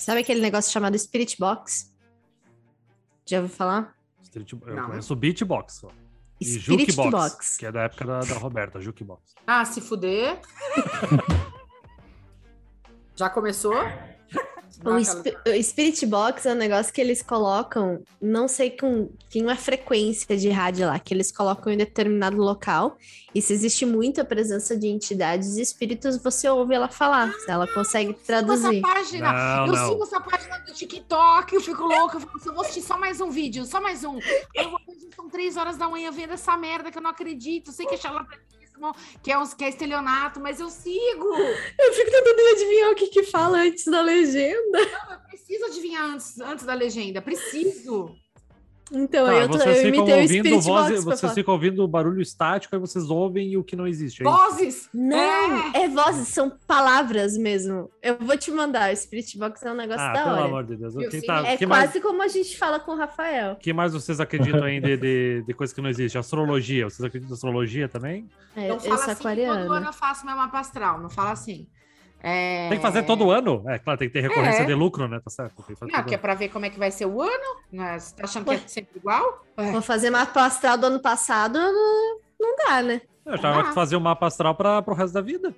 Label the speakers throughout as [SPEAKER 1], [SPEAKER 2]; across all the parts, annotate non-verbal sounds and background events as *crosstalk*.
[SPEAKER 1] Sabe aquele negócio chamado Spirit Box? Já ouviu falar?
[SPEAKER 2] Street, eu
[SPEAKER 3] Não.
[SPEAKER 2] conheço o Beatbox só. E
[SPEAKER 1] Spirit
[SPEAKER 2] Jukebox,
[SPEAKER 1] Box.
[SPEAKER 2] que é da época da, da Roberta, Jukebox.
[SPEAKER 3] Ah, se fuder. *laughs* Já começou?
[SPEAKER 1] O,
[SPEAKER 3] aquela-
[SPEAKER 1] Sp- o Spirit Box é um negócio que eles colocam, não sei com. Tem uma frequência de rádio lá, que eles colocam em determinado local. E se existe muita presença de entidades e espíritos, você ouve ela falar. se ela consegue
[SPEAKER 3] Sigo
[SPEAKER 1] traduzir.
[SPEAKER 3] essa página.
[SPEAKER 2] Não,
[SPEAKER 3] eu
[SPEAKER 2] não.
[SPEAKER 3] sigo essa página do TikTok, eu fico louca. Eu falo assim, eu vou assistir só mais um vídeo, só mais um. Eu vou são três horas da manhã vendo essa merda que eu não acredito. Sei que é charlatanismo, que é, uns, que é estelionato, mas eu sigo.
[SPEAKER 1] Eu fico tentando adivinhar o que que fala antes da legenda.
[SPEAKER 3] Eu preciso adivinhar antes, antes da legenda. Preciso.
[SPEAKER 1] Então,
[SPEAKER 2] Tá,
[SPEAKER 1] eu, tô,
[SPEAKER 2] vocês
[SPEAKER 1] eu
[SPEAKER 2] ficam
[SPEAKER 1] imitei o
[SPEAKER 2] ouvindo
[SPEAKER 1] Spirit
[SPEAKER 2] voz, vocês ficam ouvindo barulho estático, aí vocês ouvem o que não existe. é?
[SPEAKER 3] Vozes.
[SPEAKER 1] Não, é. vozes, são palavras mesmo. Eu vou te mandar, o Spirit Box é um negócio
[SPEAKER 2] Ah,
[SPEAKER 1] da
[SPEAKER 2] pelo
[SPEAKER 1] hora.
[SPEAKER 2] amor de Deus.
[SPEAKER 3] Eu
[SPEAKER 2] Quem
[SPEAKER 3] sei,
[SPEAKER 2] tá-
[SPEAKER 1] É
[SPEAKER 2] que
[SPEAKER 1] quase
[SPEAKER 2] mais,
[SPEAKER 1] como a gente fala com o Rafael.
[SPEAKER 2] que mais vocês acreditam aí de, de, de coisa que não existe? Astrologia. Vocês acreditam em astrologia também?
[SPEAKER 1] É,
[SPEAKER 3] Não
[SPEAKER 1] eu
[SPEAKER 3] fala
[SPEAKER 1] sou
[SPEAKER 3] assim que todo ano
[SPEAKER 1] aquariana.
[SPEAKER 3] eu faço meu mapa astral. Não fala assim. É...
[SPEAKER 2] Tem que fazer todo ano? É, claro, tem que ter recorrência
[SPEAKER 3] É.
[SPEAKER 2] de lucro, né? Tá certo. Tem que fazer
[SPEAKER 3] Não, que é pra ver como é que vai ser o ano. Né? Você tá achando que é sempre igual? É.
[SPEAKER 1] Vou fazer mapa astral do ano passado, não, não dá, né?
[SPEAKER 2] Eu achava
[SPEAKER 3] Ah.
[SPEAKER 2] que fazer o mapa astral para pro resto da vida.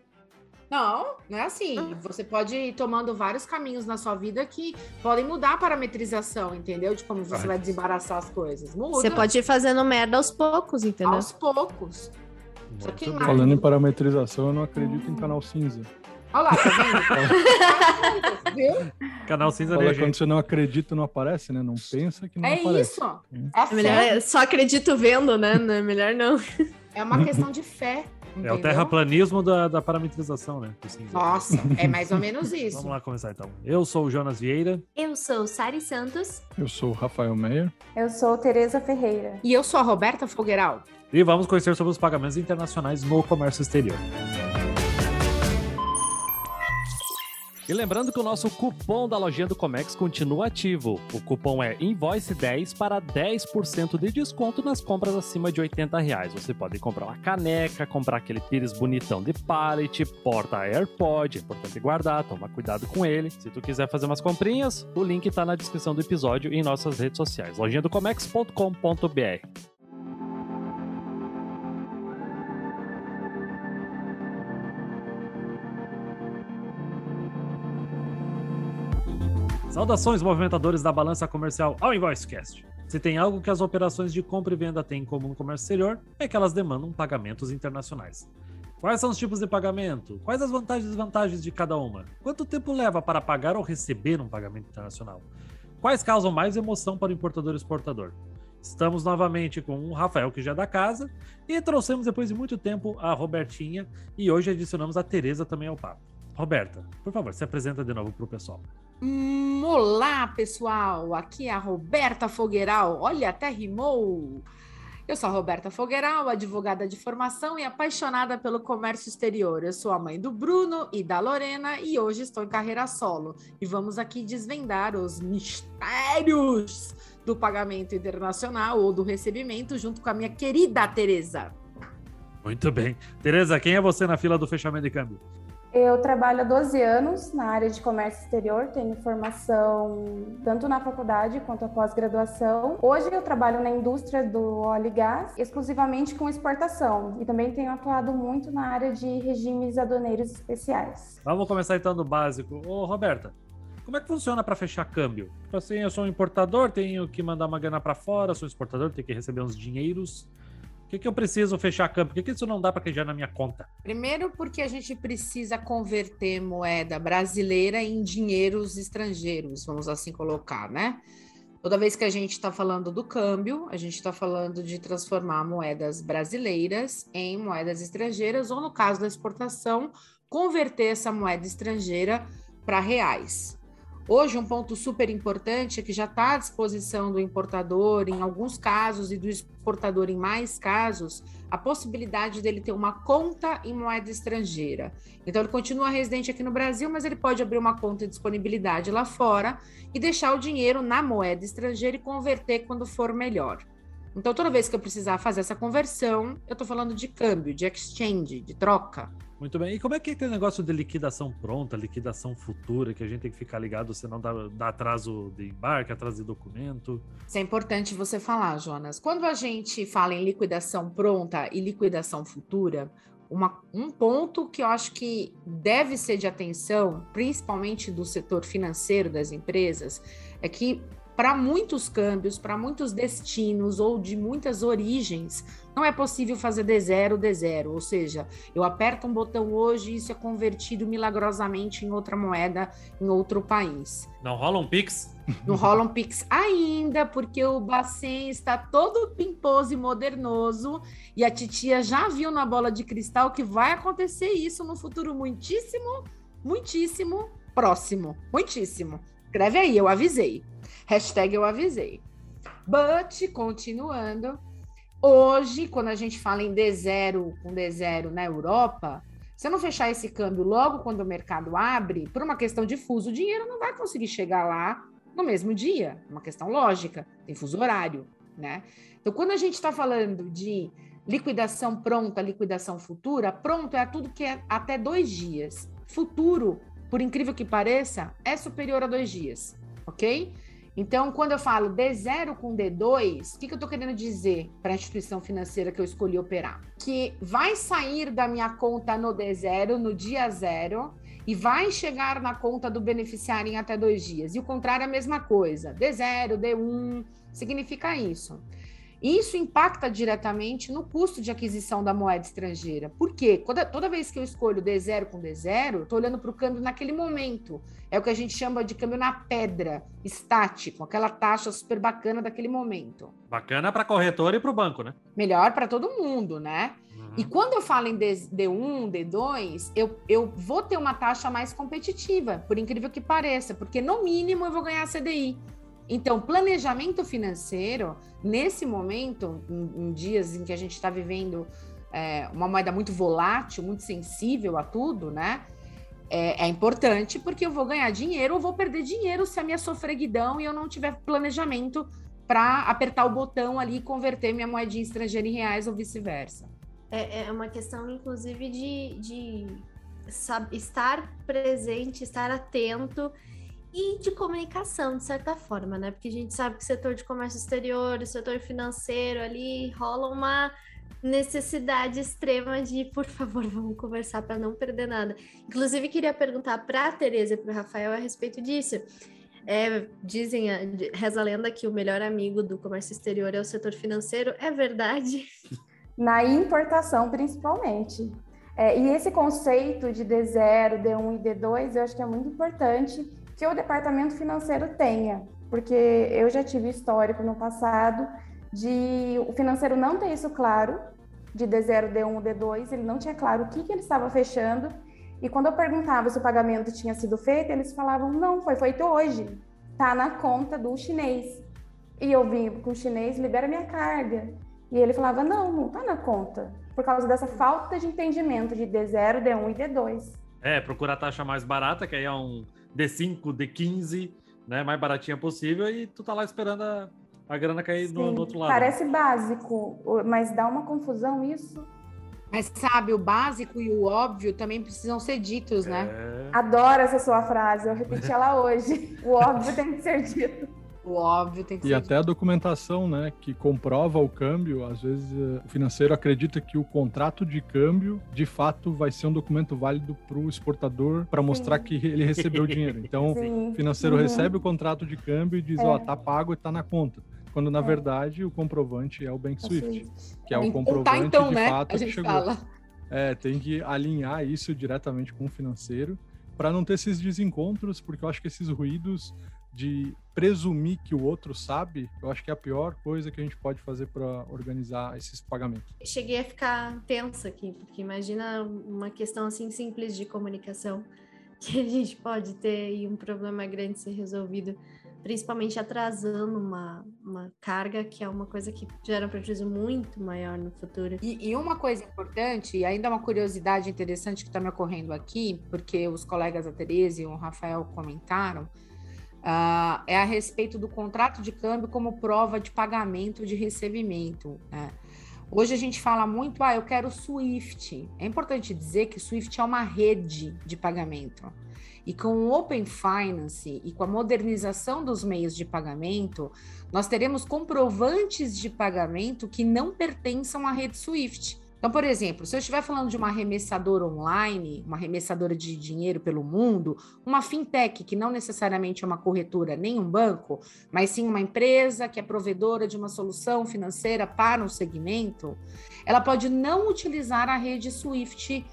[SPEAKER 3] Não, não é assim. Você pode ir tomando vários caminhos na sua vida que podem mudar a parametrização, entendeu? De como você vai desembaraçar as coisas. Muda
[SPEAKER 1] Você pode ir fazendo merda aos poucos, entendeu?
[SPEAKER 3] aos poucos.
[SPEAKER 4] Falando em parametrização, eu não acredito em canal cinza.
[SPEAKER 3] Olha lá, tá vendo? *laughs* Viu?
[SPEAKER 2] Canal cinza
[SPEAKER 4] Fala
[SPEAKER 2] ali,
[SPEAKER 4] quando
[SPEAKER 2] gente.
[SPEAKER 4] você não acredita, não aparece, né? Não pensa que não
[SPEAKER 3] É
[SPEAKER 4] aparece.
[SPEAKER 3] isso.
[SPEAKER 4] Hum.
[SPEAKER 3] É,
[SPEAKER 1] É melhor,
[SPEAKER 3] fé.
[SPEAKER 1] só acredito vendo, né? Não é melhor não.
[SPEAKER 3] é uma questão de fé.
[SPEAKER 2] É o
[SPEAKER 3] entendeu?
[SPEAKER 2] terraplanismo da, da parametrização, né? cinza.
[SPEAKER 3] Nossa, é mais ou menos *laughs* isso.
[SPEAKER 2] Vamos lá começar então. Eu sou o Jonas Vieira.
[SPEAKER 1] Eu sou Sari Santos.
[SPEAKER 4] Eu sou o Rafael Meyer.
[SPEAKER 5] Eu sou Tereza Ferreira.
[SPEAKER 3] E eu sou a Roberta Fogueiral.
[SPEAKER 2] E vamos conhecer sobre os pagamentos internacionais no comércio exterior. E lembrando que o nosso cupom da lojinha do Comex continua ativo. O cupom é Invoice10 para 10% de desconto nas compras acima de 80 reais. Você pode comprar uma caneca, comprar aquele pires bonitão de pallet, porta AirPod, é importante guardar, toma cuidado com ele. Se tu quiser fazer umas comprinhas, o link tá na descrição do episódio e em nossas redes sociais, lojinha do comex.com.br. Saudações, movimentadores da balança comercial ao InvoiceCast. Se tem algo que as operações de compra e venda têm em comum no comércio exterior, é que elas demandam pagamentos internacionais. Quais são os tipos de pagamento? Quais as vantagens e desvantagens de cada uma? Quanto tempo leva para pagar ou receber um pagamento internacional? Quais causam mais emoção para o importador e exportador? Estamos novamente com o Rafael, que já é da casa, e trouxemos depois de muito tempo a Robertinha, e hoje adicionamos a Tereza também ao papo. Roberta, por favor, se apresenta de novo para o pessoal.
[SPEAKER 3] Hum, olá, pessoal! Aqui é a Roberta Fogueiral. Olha, até rimou! Eu sou a Roberta Fogueiral, advogada de formação e apaixonada pelo comércio exterior. Eu sou a mãe do Bruno e da Lorena e hoje estou em carreira solo. E vamos aqui desvendar os mistérios do pagamento internacional ou do recebimento junto com a minha querida Tereza.
[SPEAKER 2] Muito bem. Tereza, quem é você na fila do fechamento de câmbio?
[SPEAKER 5] Eu trabalho há 12 anos na área de comércio exterior, tenho formação tanto na faculdade quanto a pós-graduação. Hoje eu trabalho na indústria do óleo e gás, exclusivamente com exportação, e também tenho atuado muito na área de regimes aduaneiros especiais.
[SPEAKER 2] Vamos começar então do básico. Ô, Roberta, como é que funciona para fechar câmbio? Tipo assim, eu sou um importador, tenho que mandar uma grana para fora, sou exportador, tenho que receber uns dinheiros. Que, que eu preciso fechar câmbio? Por que, que isso não dá para queijar na minha conta?
[SPEAKER 3] Primeiro, porque a gente precisa converter moeda brasileira em dinheiros estrangeiros, vamos assim colocar, né? Toda vez que a gente está falando do câmbio, a gente está falando de transformar moedas brasileiras em moedas estrangeiras, ou no caso da exportação, converter essa moeda estrangeira para reais. Hoje, um ponto super importante é que já está à disposição do importador, em alguns casos, e do exportador, em mais casos, a possibilidade dele ter uma conta em moeda estrangeira. Então, ele continua residente aqui no Brasil, mas ele pode abrir uma conta de disponibilidade lá fora e deixar o dinheiro na moeda estrangeira e converter quando for melhor. Então, toda vez que eu precisar fazer essa conversão, eu estou falando de câmbio, de exchange, de troca.
[SPEAKER 2] Muito bem. E como é que é aquele negócio de liquidação pronta, liquidação futura, que a gente tem que ficar ligado, senão dá, dá atraso de embarque, atraso de documento?
[SPEAKER 3] Isso é importante você falar, Jonas. Quando a gente fala em liquidação pronta e liquidação futura, uma, um ponto que eu acho que deve ser de atenção, principalmente do setor financeiro das empresas, é que para muitos câmbios, para muitos destinos ou de muitas origens, não é possível fazer D0, D0. Ou seja, eu aperto um botão hoje e isso é convertido milagrosamente em outra moeda em outro país.
[SPEAKER 2] Não rola um Pix?
[SPEAKER 3] Não rola um Pix ainda, porque o Bacen está todo pimposo e modernoso e a titia já viu na bola de cristal que vai acontecer isso no futuro muitíssimo, muitíssimo próximo. Muitíssimo. Escreve aí, eu avisei. Hashtag eu avisei. But, continuando, hoje, quando a gente fala em D0 com D0 na Europa, se eu não fechar esse câmbio logo quando o mercado abre, por uma questão de fuso, o dinheiro não vai conseguir chegar lá no mesmo dia. Uma questão lógica, tem fuso horário, né? Então, quando a gente está falando de liquidação pronta, liquidação futura, pronto é tudo que é até dois dias. Futuro, por incrível que pareça, é superior a dois dias, ok? Então, quando eu falo D0 com D2, o que, que eu estou querendo dizer para a instituição financeira que eu escolhi operar? Que vai sair da minha conta no D0, no dia zero, e vai chegar na conta do beneficiário em até dois dias. E o contrário é a mesma coisa. D0, D1, significa isso. Isso impacta diretamente no custo de aquisição da moeda estrangeira. Por quê? Toda, toda vez que eu escolho D0 com D0, estou olhando para o câmbio naquele momento. É o que a gente chama de câmbio na pedra, estático, aquela taxa super bacana daquele momento.
[SPEAKER 2] Bacana para corretor e para o banco, né?
[SPEAKER 3] Melhor para todo mundo, né? Uhum. E quando eu falo em D, D1, D2, eu, eu vou ter uma taxa mais competitiva, por incrível que pareça, porque no mínimo eu vou ganhar CDI. Então, planejamento financeiro, nesse momento, em, em dias em que a gente está vivendo é, uma moeda muito volátil, muito sensível a tudo, né? É, é, importante porque eu vou ganhar dinheiro ou vou perder dinheiro se a minha sofreguidão e eu não tiver planejamento para apertar o botão ali e converter minha moedinha estrangeira em reais ou vice-versa.
[SPEAKER 1] É, é, uma questão, inclusive, de, de estar presente, estar atento e de comunicação, de certa forma, né? Porque a gente sabe que o setor de comércio exterior, o setor financeiro ali rola uma necessidade extrema de, por favor, *laughs* vamos conversar para não perder nada. Inclusive, queria perguntar para a Tereza e para o Rafael a respeito disso. É, dizem, reza a lenda que o melhor amigo do comércio exterior é o setor financeiro. É verdade? *laughs*
[SPEAKER 5] Na importação, principalmente. É, e esse conceito de D0, D1 e D2, eu acho que é muito importante que o departamento financeiro tenha, porque eu já tive histórico no passado de o financeiro não ter isso claro, de D0, D1, D2, ele não tinha claro o que, que ele estava fechando, e quando eu perguntava se o pagamento tinha sido feito, eles falavam, não, foi feito hoje, tá na conta do chinês. E eu vim com o chinês, libera minha carga. E ele falava, não, não tá na conta, por causa dessa falta de entendimento de D0, D1 e D2.
[SPEAKER 2] É, procura a taxa mais barata, que aí é um D5, D15, né? Mais baratinha possível, e tu tá lá esperando a, a grana cair no, no, outro lado.
[SPEAKER 5] Parece básico, mas dá uma confusão isso.
[SPEAKER 3] Mas sabe, o básico e o óbvio também precisam ser ditos, né?
[SPEAKER 5] É... Adoro essa sua frase, eu repeti ela hoje. *laughs* O óbvio tem que ser dito.
[SPEAKER 3] O óbvio tem que
[SPEAKER 4] e
[SPEAKER 3] ser.
[SPEAKER 4] E até a documentação, né, que comprova o câmbio, às vezes eh, o financeiro acredita que o contrato de câmbio, de fato, vai ser um documento válido para o exportador para mostrar Sim. que ele recebeu o dinheiro. *laughs* Então, Sim. o financeiro uhum. recebe o contrato de câmbio e diz, ó, é. oh, tá pago e tá na conta. Quando na é. verdade o comprovante é o Bank Swift, que é o comprovante tá, então, de né? fato que chegou. Fala. É, tem que alinhar isso diretamente com o financeiro para não ter esses desencontros, porque eu acho que esses ruídos de presumir que o outro sabe, eu acho que é a pior coisa que a gente pode fazer para organizar esses pagamentos.
[SPEAKER 1] Cheguei a ficar tensa aqui, porque imagina uma questão assim simples de comunicação *laughs* que a gente pode ter e um problema grande ser resolvido, principalmente atrasando uma, uma carga que é uma coisa que gera um prejuízo muito maior no futuro.
[SPEAKER 3] E, e uma coisa importante, e ainda uma curiosidade interessante que está me ocorrendo aqui, porque os colegas da Tereza e o Rafael comentaram, Uh, é a respeito do contrato de câmbio como prova de pagamento de recebimento. Né? Hoje a gente fala muito, ah, eu quero Swift. É importante dizer que o Swift é uma rede de pagamento. E com o Open Finance e com a modernização dos meios de pagamento, nós teremos comprovantes de pagamento que não pertençam à rede Swift. Então, por exemplo, se eu estiver falando de uma arremessadora online, uma arremessadora de dinheiro pelo mundo, uma fintech que não necessariamente é uma corretora nem um banco, mas sim uma empresa que é provedora de uma solução financeira para um segmento, ela pode não utilizar a rede Swift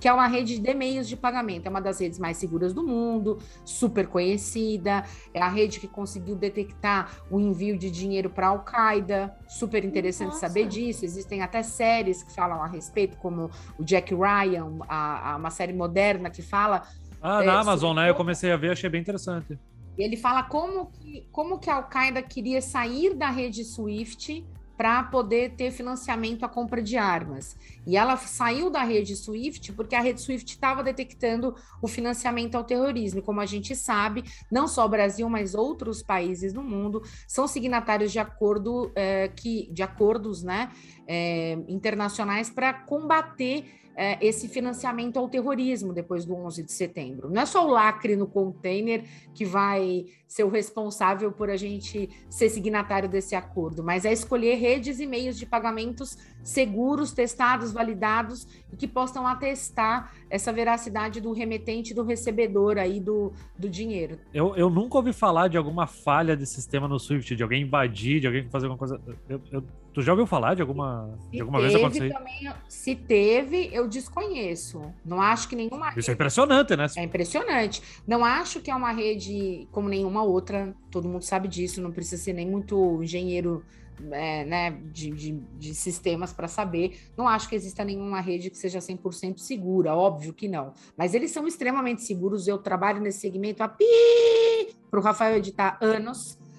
[SPEAKER 3] que é uma rede de meios de pagamento, é uma das redes mais seguras do mundo, super conhecida, é a rede que conseguiu detectar o envio de dinheiro para a Al-Qaeda, super interessante Nossa. saber disso, existem até séries que falam a respeito, como o Jack Ryan, a, a uma série moderna que fala...
[SPEAKER 2] Ah, é, na Amazon, né? Eu comecei a ver, achei bem interessante.
[SPEAKER 3] Ele fala como que, como que a Al-Qaeda queria sair da rede SWIFT para poder ter financiamento à compra de armas. E ela saiu da rede SWIFT porque a rede SWIFT estava detectando o financiamento ao terrorismo. E como a gente sabe, não só o Brasil, mas outros países no mundo são signatários de acordo é, que de acordos, né, é, internacionais para combater é, esse financiamento ao terrorismo depois do 11 de setembro. Não é só o lacre no container que vai ser o responsável por a gente ser signatário desse acordo, mas é escolher redes e meios de pagamentos seguros, testados, validados e que possam atestar essa veracidade do remetente, do recebedor aí do, do dinheiro.
[SPEAKER 2] Eu, eu nunca ouvi falar de alguma falha de sistema no Swift, de alguém invadir, de alguém fazer alguma coisa. Eu, eu, tu já ouviu falar de alguma, de alguma vez acontecer?
[SPEAKER 3] Também, se teve, eu desconheço. Não acho que nenhuma.
[SPEAKER 2] Isso é impressionante, né?
[SPEAKER 3] É impressionante. Não acho que é uma rede como nenhuma outra. Todo mundo sabe disso. Não precisa ser nem muito engenheiro é, né, de, de, de sistemas para saber. Não acho que exista nenhuma rede que seja 100% segura, óbvio que não. Mas eles são extremamente seguros. Eu trabalho nesse segmento há para o Rafael editar anos.
[SPEAKER 2] É... *laughs*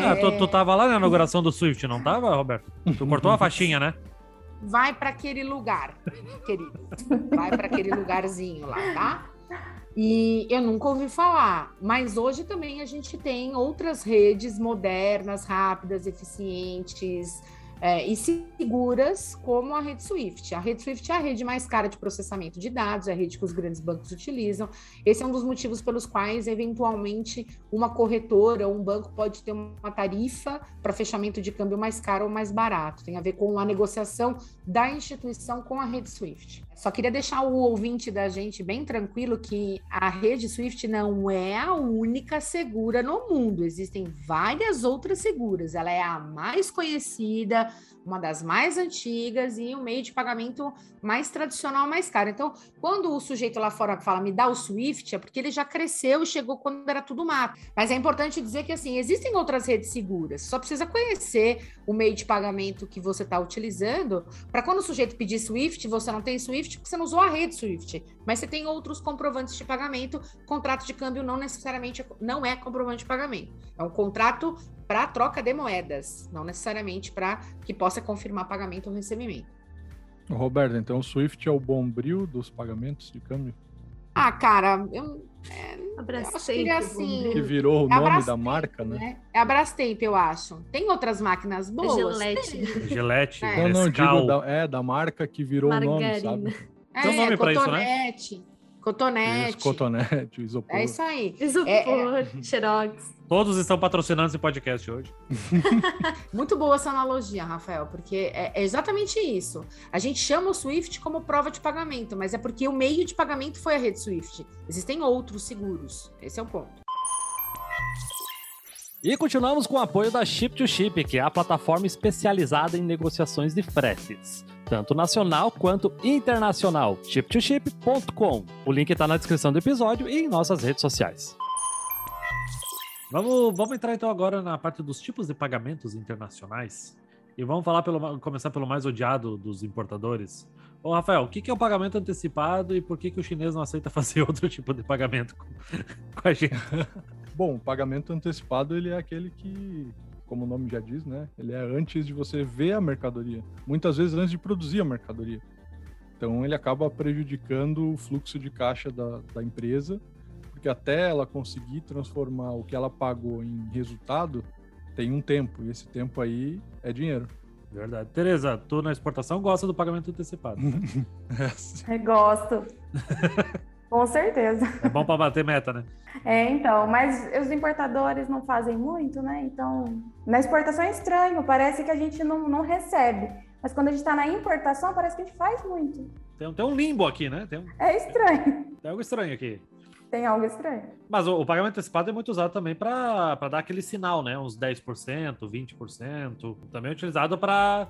[SPEAKER 2] Ah, tu, tu tava lá na inauguração do Swift, não tava, Roberto? Tu cortou a faixinha, né?
[SPEAKER 3] Vai para aquele lugar, querido. Vai para aquele lugarzinho lá, tá? E eu nunca ouvi falar, mas hoje também a gente tem outras redes modernas, rápidas, eficientes, é, e seguras como a rede Swift. A rede Swift é a rede mais cara de processamento de dados, é a rede que os grandes bancos utilizam. Esse é um dos motivos pelos quais, eventualmente, uma corretora ou um banco pode ter uma tarifa para fechamento de câmbio mais caro ou mais barato. Tem a ver com a negociação da instituição com a rede Swift. Só queria deixar o ouvinte da gente bem tranquilo que a rede Swift não é a única segura no mundo. Existem várias outras seguras. Ela é a mais conhecida, uma das mais antigas e o meio de pagamento mais tradicional, mais caro. Então, quando o sujeito lá fora fala me dá o Swift, é porque ele já cresceu e chegou quando era tudo mato. Mas é importante dizer que assim existem outras redes seguras. Só precisa conhecer o meio de pagamento que você está utilizando para quando o sujeito pedir Swift, você não tem Swift porque você não usou a rede Swift, mas você tem outros comprovantes de pagamento. Contrato de câmbio não necessariamente não é comprovante de pagamento. É um contrato para troca de moedas, não necessariamente para que possa confirmar pagamento ou recebimento.
[SPEAKER 4] Roberto, então o Swift é o bombril dos pagamentos de câmbio?
[SPEAKER 3] Ah, cara, eu, é, que é assim.
[SPEAKER 4] Que virou o é nome da marca, né? né?
[SPEAKER 3] É a Brastemp, eu acho. Tem outras máquinas boas?
[SPEAKER 1] Gillette.
[SPEAKER 2] Gillette.
[SPEAKER 4] É. Não, não, digo da, é, da marca que virou o nome, sabe?
[SPEAKER 3] É, Tem um nome pra isso, né? Cotonete. Isso,
[SPEAKER 4] cotonete, isopor.
[SPEAKER 3] É isso aí. *laughs*
[SPEAKER 1] Isopor, é, é... xerox.
[SPEAKER 2] Todos estão patrocinando esse podcast hoje. *laughs*
[SPEAKER 3] Muito boa essa analogia, Rafael, porque é, é exatamente isso. A gente chama o Swift como prova de pagamento, mas é porque o meio de pagamento foi a rede Swift. Existem outros seguros. Esse é o ponto.
[SPEAKER 6] E continuamos com o apoio da Ship to Ship, que é a plataforma especializada em negociações de fretes, tanto nacional quanto internacional. Ship2Ship.com. O link está na descrição do episódio e em nossas redes sociais.
[SPEAKER 2] Vamos, vamos entrar então agora na parte dos tipos de pagamentos internacionais. E vamos falar pelo, começar pelo mais odiado dos importadores. Ô, Rafael, o que é o pagamento antecipado e por que, que o chinês não aceita *laughs* fazer outro tipo de pagamento com, com a gente? *laughs*
[SPEAKER 4] Bom, o pagamento antecipado ele é aquele que, como o nome já diz, né? Ele é antes de você ver a mercadoria. Muitas vezes antes de produzir a mercadoria. Então ele acaba prejudicando o fluxo de caixa da, da empresa porque até ela conseguir transformar o que ela pagou em resultado, tem um tempo, e esse tempo aí é dinheiro.
[SPEAKER 2] Verdade. Tereza, tu na exportação gosta do pagamento antecipado. *laughs*
[SPEAKER 5] Eu gosto. *laughs* Com certeza.
[SPEAKER 2] É bom para bater meta, né? *laughs*
[SPEAKER 5] É, então, mas os importadores não fazem muito, né? Então, na exportação é estranho, parece que a gente não, não recebe. Mas quando a gente está na importação, parece que a gente faz muito.
[SPEAKER 2] Tem, tem um limbo aqui, né? Tem, um-
[SPEAKER 5] É estranho.
[SPEAKER 2] tem algo estranho aqui.
[SPEAKER 5] Tem algo estranho.
[SPEAKER 2] Mas o, o pagamento antecipado é muito usado também para dar aquele sinal, né? Uns 10%, 20%. Também é utilizado para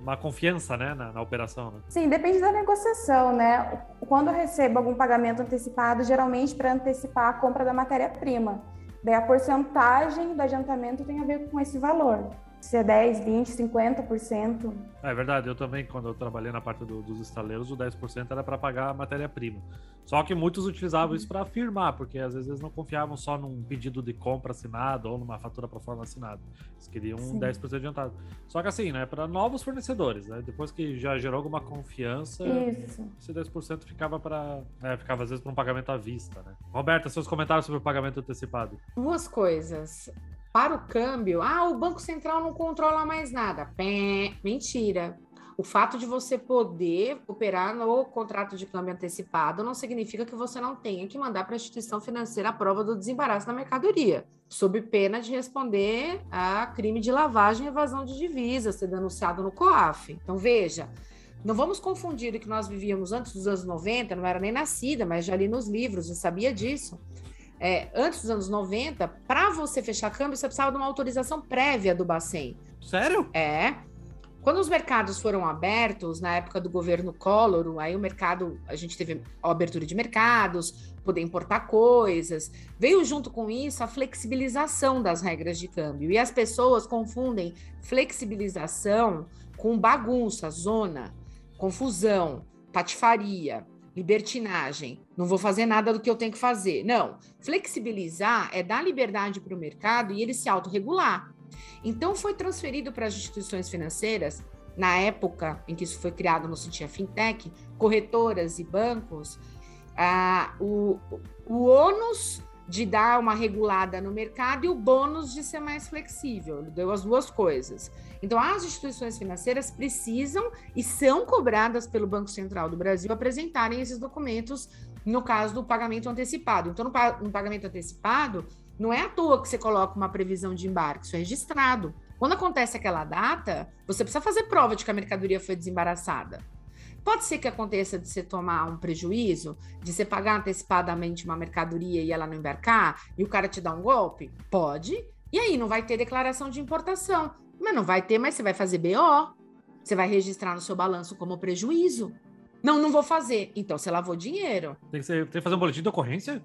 [SPEAKER 2] uma confiança, né? Na, na operação, né?
[SPEAKER 5] Sim, depende da negociação, né? Quando eu recebo algum pagamento antecipado, geralmente para antecipar a compra da matéria-prima. Daí a porcentagem do adiantamento tem a ver com esse valor. Se é 10, 20, 50%.
[SPEAKER 2] É verdade, eu também, quando eu trabalhei na parte do- dos estaleiros, o 10% era para pagar a matéria-prima. Só que muitos utilizavam isso para afirmar, porque às vezes eles não confiavam só num pedido de compra assinado ou numa fatura para forma assinada. Eles queriam um
[SPEAKER 5] Sim.
[SPEAKER 2] 10% adiantado. Só que assim, né, para novos fornecedores, né? Depois que já gerou alguma confiança,
[SPEAKER 5] Isso.
[SPEAKER 2] esse 10% ficava para, ficava às vezes para um pagamento à vista, né? Roberta, seus comentários sobre o pagamento antecipado.
[SPEAKER 3] Duas coisas. Para o câmbio, ah, o Banco Central não controla mais nada. Pé, mentira. O fato de você poder operar no contrato de câmbio antecipado não significa que você não tenha que mandar para a instituição financeira a prova do desembaraço da mercadoria, sob pena de responder a crime de lavagem e evasão de divisas, ser denunciado no COAF. Então, veja, não vamos confundir o que nós vivíamos antes dos anos 90, não era nem nascida, mas já li nos livros, já sabia disso. É, antes dos anos 90, para você fechar câmbio, você precisava de uma autorização prévia do Bacen.
[SPEAKER 2] Sério?
[SPEAKER 3] É. Quando os mercados foram abertos, na época do governo Collor, aí o mercado, a gente teve a abertura de mercados, poder importar coisas. Veio junto com isso a flexibilização das regras de câmbio. E as pessoas confundem flexibilização com bagunça, zona, confusão, patifaria, libertinagem. Não vou fazer nada do que eu tenho que fazer. Não. Flexibilizar é dar liberdade para o mercado e ele se autorregular. Então, foi transferido para as instituições financeiras, na época em que isso foi criado no sentido fintech, corretoras e bancos, ah, o, o ônus de dar uma regulada no mercado e o bônus de ser mais flexível. Ele deu as duas coisas. Então, as instituições financeiras precisam e são cobradas pelo Banco Central do Brasil apresentarem esses documentos no caso do pagamento antecipado. Então, no, pa- no pagamento antecipado, não é à toa que você coloca uma previsão de embarque, isso é registrado. Quando acontece aquela data, você precisa fazer prova de que a mercadoria foi desembaraçada. Pode ser que aconteça de você tomar um prejuízo, de você pagar antecipadamente uma mercadoria e ela não embarcar, e o cara te dá um golpe? Pode. E aí, não vai ter declaração de importação. Mas não vai ter, mas você vai fazer BO. Você vai registrar no seu balanço como prejuízo. Não, não vou fazer. Então, você lavou dinheiro.
[SPEAKER 2] Tem que, ser, tem que fazer um boletim de ocorrência?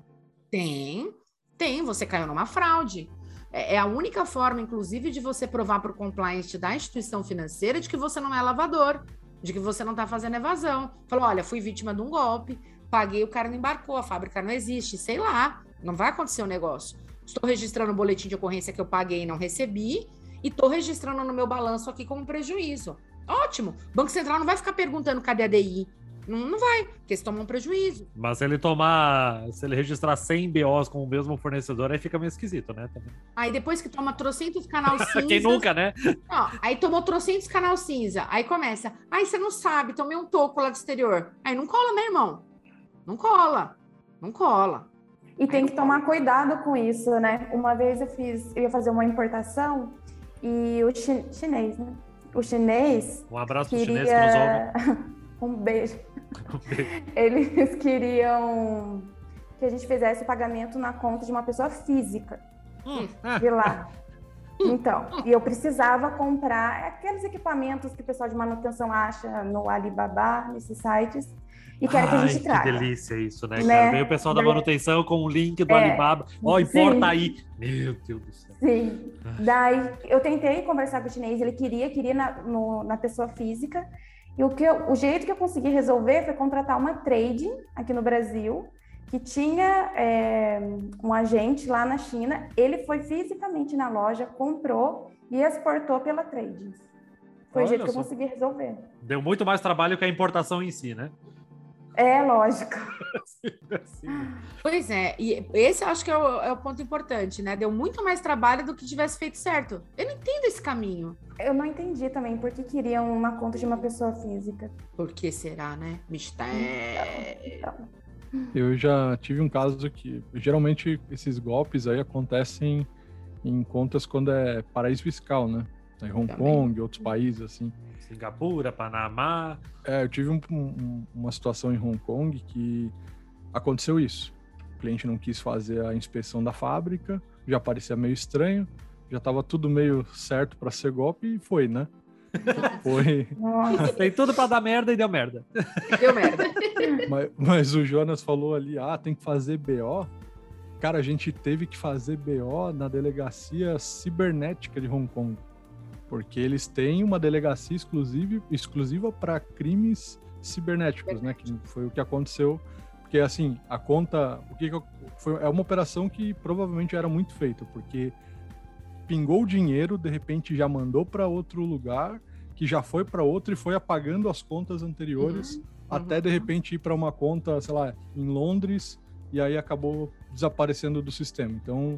[SPEAKER 3] Tem, tem, você caiu numa fraude. É é a única forma, inclusive, de você provar para o compliance da instituição financeira de que você não é lavador, de que você não está fazendo evasão. Falou: olha, fui vítima de um golpe, paguei, o cara não embarcou, a fábrica não existe, sei lá, não vai acontecer o negócio. Estou registrando o boletim de ocorrência que eu paguei e não recebi, e estou registrando no meu balanço aqui como prejuízo. Ótimo. Banco Central não vai ficar perguntando cadê a DI. Não, não vai, porque eles tomam prejuízo.
[SPEAKER 2] Mas se ele tomar, se ele registrar 100 BOs com o mesmo fornecedor, aí fica meio esquisito, né? Também.
[SPEAKER 3] Aí depois que toma trocentos canal *laughs* cinza.
[SPEAKER 2] Quem nunca, né?
[SPEAKER 3] Ó, aí tomou trocentos canal cinza. Aí começa. Aí você não sabe, tomei um toco lá do exterior. Aí não cola, né, irmão? Não cola. Não cola.
[SPEAKER 5] E tem que tomar cuidado com isso, né? Uma vez eu fiz, eu ia fazer uma importação e o chi- chinês, né? O chinês
[SPEAKER 2] Um abraço pro chinês que nos ouve. *laughs* *laughs*
[SPEAKER 5] um beijo. Eles queriam que a gente fizesse o pagamento na conta de uma pessoa física
[SPEAKER 2] Hum, é.
[SPEAKER 5] de lá. Então, e eu precisava comprar aqueles equipamentos que o pessoal de manutenção acha no Alibaba, nesses sites, e quer que a
[SPEAKER 2] Ai,
[SPEAKER 5] gente
[SPEAKER 2] que
[SPEAKER 5] traga.
[SPEAKER 2] delícia isso, né,
[SPEAKER 5] Né?
[SPEAKER 2] Vem o pessoal da
[SPEAKER 5] Daí-
[SPEAKER 2] manutenção com o link do
[SPEAKER 5] É.
[SPEAKER 2] Alibaba. Ó,
[SPEAKER 5] Sim.
[SPEAKER 2] importa aí. Meu Deus do céu.
[SPEAKER 5] Sim. Daí eu tentei conversar com o chinês, ele queria, queria na, no- na pessoa física. E o, que eu- o jeito que eu consegui resolver foi contratar uma trade aqui no Brasil, que tinha é, um agente lá na China. Ele foi fisicamente na loja, comprou e exportou pela trade. Foi
[SPEAKER 2] Olha
[SPEAKER 5] o jeito que eu
[SPEAKER 2] só.
[SPEAKER 5] consegui resolver.
[SPEAKER 2] Deu muito mais trabalho que a importação em si, né?
[SPEAKER 5] É, lógico. *laughs*
[SPEAKER 3] Pois é, e esse eu acho que é o, é o ponto importante, né? Deu muito mais trabalho do que tivesse feito certo. Eu não entendo esse caminho.
[SPEAKER 5] Eu não entendi também por que queriam uma conta de uma pessoa física.
[SPEAKER 3] Por que será, né? Mistério.
[SPEAKER 5] Então,
[SPEAKER 4] Eu já tive um caso que geralmente esses golpes aí acontecem em contas quando é paraíso fiscal, né? Em Hong
[SPEAKER 3] Também.
[SPEAKER 4] Kong, outros países assim.
[SPEAKER 2] Singapura, Panamá.
[SPEAKER 4] É, eu tive um- um- uma situação em Hong Kong que aconteceu isso. O cliente não quis fazer a inspeção da fábrica, já parecia meio estranho, já estava tudo meio certo para ser golpe e foi, né? *laughs* Foi,
[SPEAKER 5] nossa,
[SPEAKER 2] Tem tudo pra dar merda e deu merda.
[SPEAKER 3] Deu merda. *laughs*
[SPEAKER 4] mas, mas o Jonas falou ali, ah, tem que fazer BO. Cara, a gente teve que fazer BO na delegacia cibernética de Hong Kong, porque eles têm uma delegacia exclusiva exclusiva para crimes cibernéticos, né? Que foi o que aconteceu, porque assim a conta, o que, que eu- foi é uma operação que provavelmente era muito feita, porque pingou o dinheiro, de repente já mandou para outro lugar, que já foi para outro e foi apagando as contas anteriores até de repente ir para uma conta, sei lá, em Londres e aí acabou desaparecendo do sistema. Então,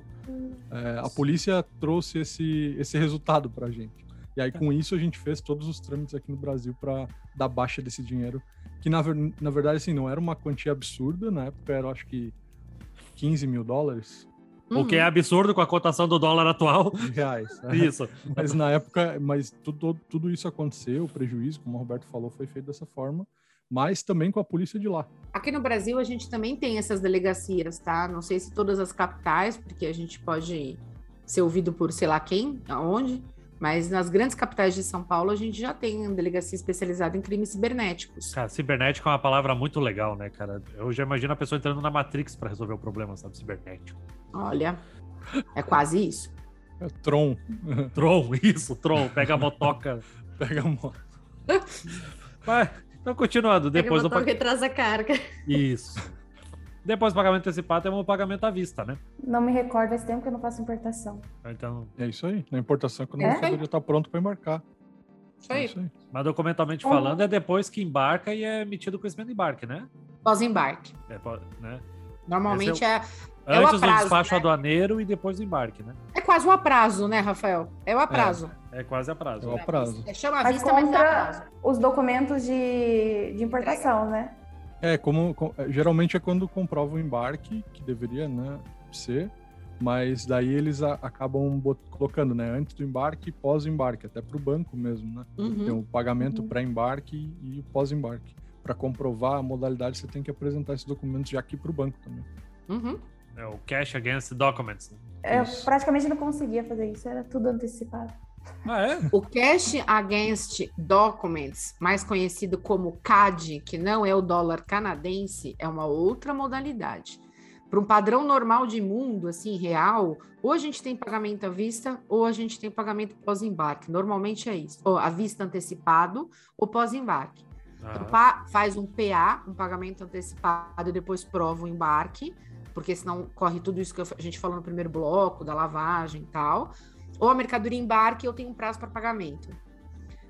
[SPEAKER 4] é, a polícia trouxe esse, esse resultado para a gente. E aí, com isso, a gente fez todos os trâmites aqui no Brasil para dar baixa desse dinheiro, que na, ver- na verdade, assim, não era uma quantia absurda, na época era, acho que, 15 mil dólares
[SPEAKER 2] O que é absurdo com a cotação do dólar atual.
[SPEAKER 4] de reais. né?
[SPEAKER 2] Isso.
[SPEAKER 4] Mas na época, mas tudo, tudo isso aconteceu, o prejuízo, como o Roberto falou, foi feito dessa forma, mas também com a polícia de lá.
[SPEAKER 3] Aqui no Brasil a gente também tem essas delegacias, tá? Não sei se todas as capitais, porque a gente pode ser ouvido por sei lá quem, aonde, mas nas grandes capitais de São Paulo a gente já tem uma delegacia especializada em crimes cibernéticos.
[SPEAKER 2] Cara, cibernético é uma palavra muito legal, né, cara? Eu já imagino a pessoa entrando na Matrix pra resolver o problema, sabe? Cibernético.
[SPEAKER 3] Olha, é quase isso.
[SPEAKER 4] É Tron,
[SPEAKER 2] Tron, isso, Tron. Pega a motoca. *laughs*
[SPEAKER 4] pega a moto.
[SPEAKER 2] Vai. Então, continuando. Depois
[SPEAKER 1] Pega
[SPEAKER 2] pag...
[SPEAKER 1] que traz a carga.
[SPEAKER 2] Isso. Depois do pagamento antecipado, temos o pagamento à vista, né?
[SPEAKER 5] não me recordo faz tempo que eu não faço importação.
[SPEAKER 2] Então,
[SPEAKER 4] É isso aí. Na importação, quando o
[SPEAKER 5] É?
[SPEAKER 4] mercadoria já está pronto para embarcar.
[SPEAKER 3] Isso
[SPEAKER 4] É
[SPEAKER 3] aí.
[SPEAKER 4] isso aí.
[SPEAKER 2] mas documentalmente falando, é depois que embarca e é emitido o conhecimento de embarque, né?
[SPEAKER 3] Pós-embarque.
[SPEAKER 2] É, né?
[SPEAKER 3] Normalmente é, É o
[SPEAKER 2] Antes do
[SPEAKER 3] aprazo,
[SPEAKER 2] despacho
[SPEAKER 3] né?
[SPEAKER 2] aduaneiro e depois do embarque, né?
[SPEAKER 3] é quase um aprazo, né, Rafael? É o aprazo.
[SPEAKER 2] É quase a prazo.
[SPEAKER 4] É o prazo.
[SPEAKER 3] É, chama a vista, mas é aprazo.
[SPEAKER 5] os documentos de, de importação, né?
[SPEAKER 4] É, como com- é, geralmente é quando comprova o embarque, que deveria né, ser, mas daí eles a- acabam bot- colocando, né, antes do embarque e pós-embarque, até para o banco mesmo, né?
[SPEAKER 3] Uhum.
[SPEAKER 4] Tem o pagamento
[SPEAKER 5] Uhum.
[SPEAKER 4] pré-embarque e o pós-embarque. Para comprovar a modalidade, você tem que apresentar esses documentos já aqui para o banco também.
[SPEAKER 3] Uhum.
[SPEAKER 2] É o cash against documents. né?
[SPEAKER 5] Eu
[SPEAKER 4] Isso.
[SPEAKER 5] praticamente não conseguia fazer isso, era tudo antecipado.
[SPEAKER 2] Ah, é?
[SPEAKER 3] O Cash Against Documents, mais conhecido como CAD, que não é o dólar canadense, é uma outra modalidade. Para um padrão normal de mundo, assim, real, ou a gente tem pagamento à vista, ou a gente tem pagamento pós-embarque. Normalmente é isso. Ou à vista antecipado ou pós-embarque. Então,
[SPEAKER 2] Ah,
[SPEAKER 3] pa- faz um PA, um pagamento antecipado, e depois prova o embarque, porque senão corre tudo isso que a gente falou no primeiro bloco, da lavagem e tal. Ou a mercadoria embarque, eu tenho um prazo para pagamento.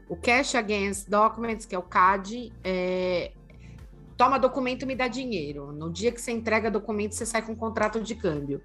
[SPEAKER 3] O Cash Against Documents, que é o CAD, é, toma documento e me dá dinheiro. No dia que você entrega documento, você sai com um contrato de câmbio.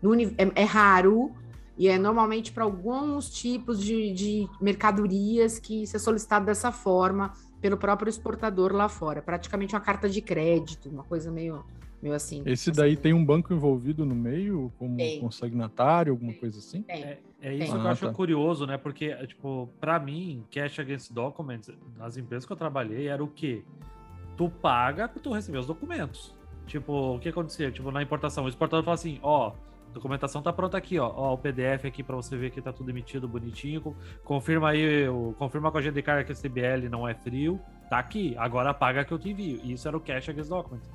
[SPEAKER 3] No uni- é, é raro e é normalmente para alguns tipos de, de mercadorias que isso é solicitado dessa forma pelo próprio exportador lá fora. Praticamente uma carta de crédito, uma coisa meio, meio assim.
[SPEAKER 4] Esse
[SPEAKER 3] assim,
[SPEAKER 4] daí tem um banco envolvido no meio, como
[SPEAKER 3] Tem.
[SPEAKER 4] consignatário, alguma coisa assim?
[SPEAKER 3] Tem.
[SPEAKER 2] É, é isso
[SPEAKER 3] Tem.
[SPEAKER 2] que eu
[SPEAKER 4] Ah,
[SPEAKER 2] acho
[SPEAKER 4] tá.
[SPEAKER 2] curioso, né? Porque, é, tipo, pra mim, cash against documents, nas empresas que eu trabalhei, era o quê? Tu paga pra tu receber os documentos. Tipo, o que acontecia? Tipo, na importação, o exportador fala assim, ó, documentação tá pronta aqui, ó, ó, o PDF aqui pra você ver que tá tudo emitido bonitinho, co- confirma aí, confirma com a gente de carga que esse BL não é frio, tá aqui, agora paga que eu te envio. E isso era o cash against documents.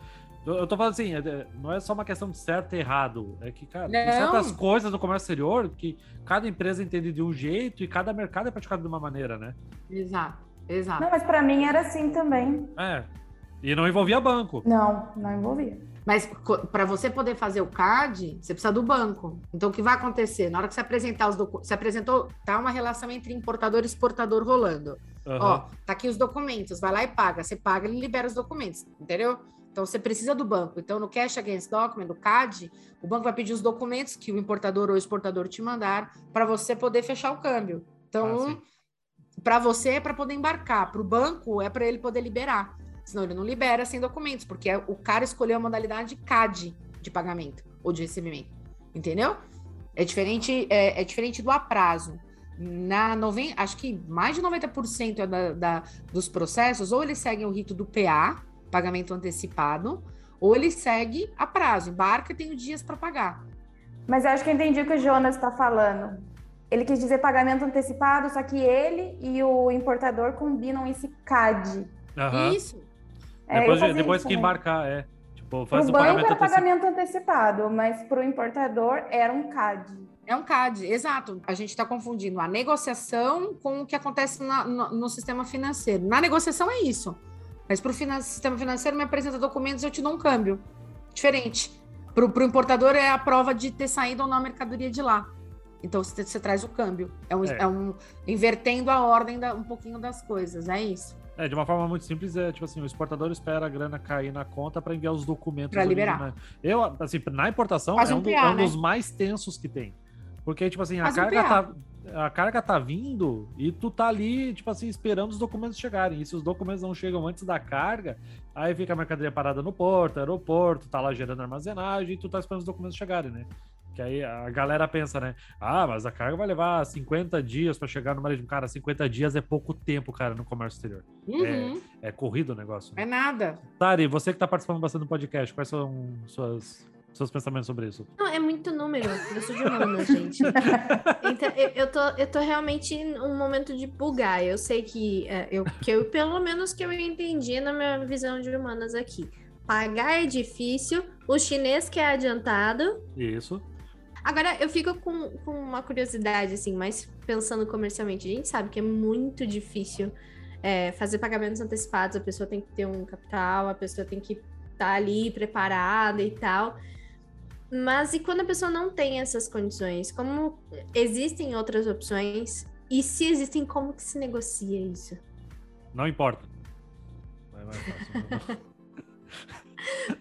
[SPEAKER 2] Eu, tô falando assim, é- é- não é só uma questão de certo e errado, é que, cara, tem
[SPEAKER 3] Não.
[SPEAKER 2] certas coisas no comércio exterior que cada empresa entende de um jeito e cada mercado é praticado de uma maneira, né?
[SPEAKER 3] Exato, exato.
[SPEAKER 5] Não, mas para mim era assim também.
[SPEAKER 2] É. E não envolvia banco.
[SPEAKER 5] Não, não envolvia.
[SPEAKER 3] Mas para você poder fazer o CAD, você precisa do banco. Então, o que vai acontecer? Na hora que você apresentar os documentos, você apresentou, tá uma relação entre importador e exportador rolando.
[SPEAKER 2] Aham.
[SPEAKER 3] Ó, tá aqui os documentos, vai lá e paga. Você paga, ele libera os documentos, entendeu? Então, você precisa do banco. Então, no Cash Against Document, no CAD, o banco vai pedir os documentos que o importador ou o exportador te mandar para você poder fechar o câmbio.
[SPEAKER 2] Ah,
[SPEAKER 3] Então,
[SPEAKER 2] sim.
[SPEAKER 3] para você é para poder embarcar, para o banco é para ele poder liberar. Senão ele não libera sem documentos, porque é- o cara escolheu a modalidade CAD de pagamento ou de recebimento. Entendeu? É diferente, é, é diferente do aprazo. Na noven... Acho que mais de 90% é da, da- dos processos, ou eles seguem o rito do PA, pagamento antecipado, ou ele segue a prazo, embarca e tem os dias para pagar.
[SPEAKER 5] Mas eu acho que eu entendi o que o Jonas está falando. Ele quis dizer pagamento antecipado, só que ele e o importador combinam esse CAD.
[SPEAKER 2] Aham.
[SPEAKER 3] Isso.
[SPEAKER 5] É,
[SPEAKER 2] Depois, depois
[SPEAKER 5] isso
[SPEAKER 2] que
[SPEAKER 5] também.
[SPEAKER 2] embarcar, é. Tipo, faz o
[SPEAKER 5] banco
[SPEAKER 2] pagamento
[SPEAKER 5] era
[SPEAKER 2] antecipado.
[SPEAKER 5] pagamento antecipado, mas para o importador era um CAD.
[SPEAKER 3] É um CAD, exato. A gente está confundindo a negociação com o que acontece na- no, no sistema financeiro. Na negociação é isso. Mas para o sistema financeiro, me apresenta documentos e eu te dou um câmbio. Diferente. Para o importador é a prova de ter saído ou não a mercadoria de lá. Então você, você traz o câmbio. É um,
[SPEAKER 2] É.
[SPEAKER 3] é um- invertendo a ordem da- um pouquinho das coisas. É isso.
[SPEAKER 2] É, de uma forma muito simples, é tipo assim, o exportador espera a grana cair na conta para enviar os documentos.
[SPEAKER 3] Pra liberar.
[SPEAKER 2] originais. Eu, assim, na importação,
[SPEAKER 3] Faz
[SPEAKER 2] é
[SPEAKER 3] um
[SPEAKER 2] um, do-
[SPEAKER 3] PA,
[SPEAKER 2] é um
[SPEAKER 3] né?
[SPEAKER 2] dos mais tensos que tem. Porque, tipo assim, a
[SPEAKER 3] Faz um
[SPEAKER 2] carga,
[SPEAKER 3] PA.
[SPEAKER 2] tá, a carga tá vindo e tu tá ali, tipo assim, esperando os documentos chegarem. E se os documentos não chegam antes da carga, aí fica a mercadoria parada no porto, aeroporto, tá lá gerando armazenagem e tu tá esperando os documentos chegarem, né? Que aí a galera pensa, né? Ah, mas a carga vai levar 50 dias para chegar no marítimo. Cara, 50 dias é pouco tempo, cara, no comércio exterior.
[SPEAKER 3] Uhum.
[SPEAKER 2] É corrido o negócio. né?
[SPEAKER 3] É nada.
[SPEAKER 2] Tari, você que tá participando bastante do podcast, quais são suas, seus pensamentos sobre isso?
[SPEAKER 1] Não, é muito número. *laughs* Eu sou de humanas, gente. Então, eu, eu, tô, eu tô realmente em um momento de bugar. Eu sei que, é, eu, que eu, pelo menos que eu entendi na minha visão de humanas aqui. Pagar é difícil, o chinês que é adiantado.
[SPEAKER 2] Isso.
[SPEAKER 1] Agora, eu fico com, com uma curiosidade, assim, mas pensando comercialmente. A gente sabe que é muito difícil é, fazer pagamentos antecipados. A pessoa tem que ter um capital, a pessoa tem que estar ali preparada e tal. Mas e quando a pessoa não tem essas condições? Como existem outras opções? E se existem, como que se negocia isso?
[SPEAKER 2] Não importa. Vai, vai, fácil. *laughs*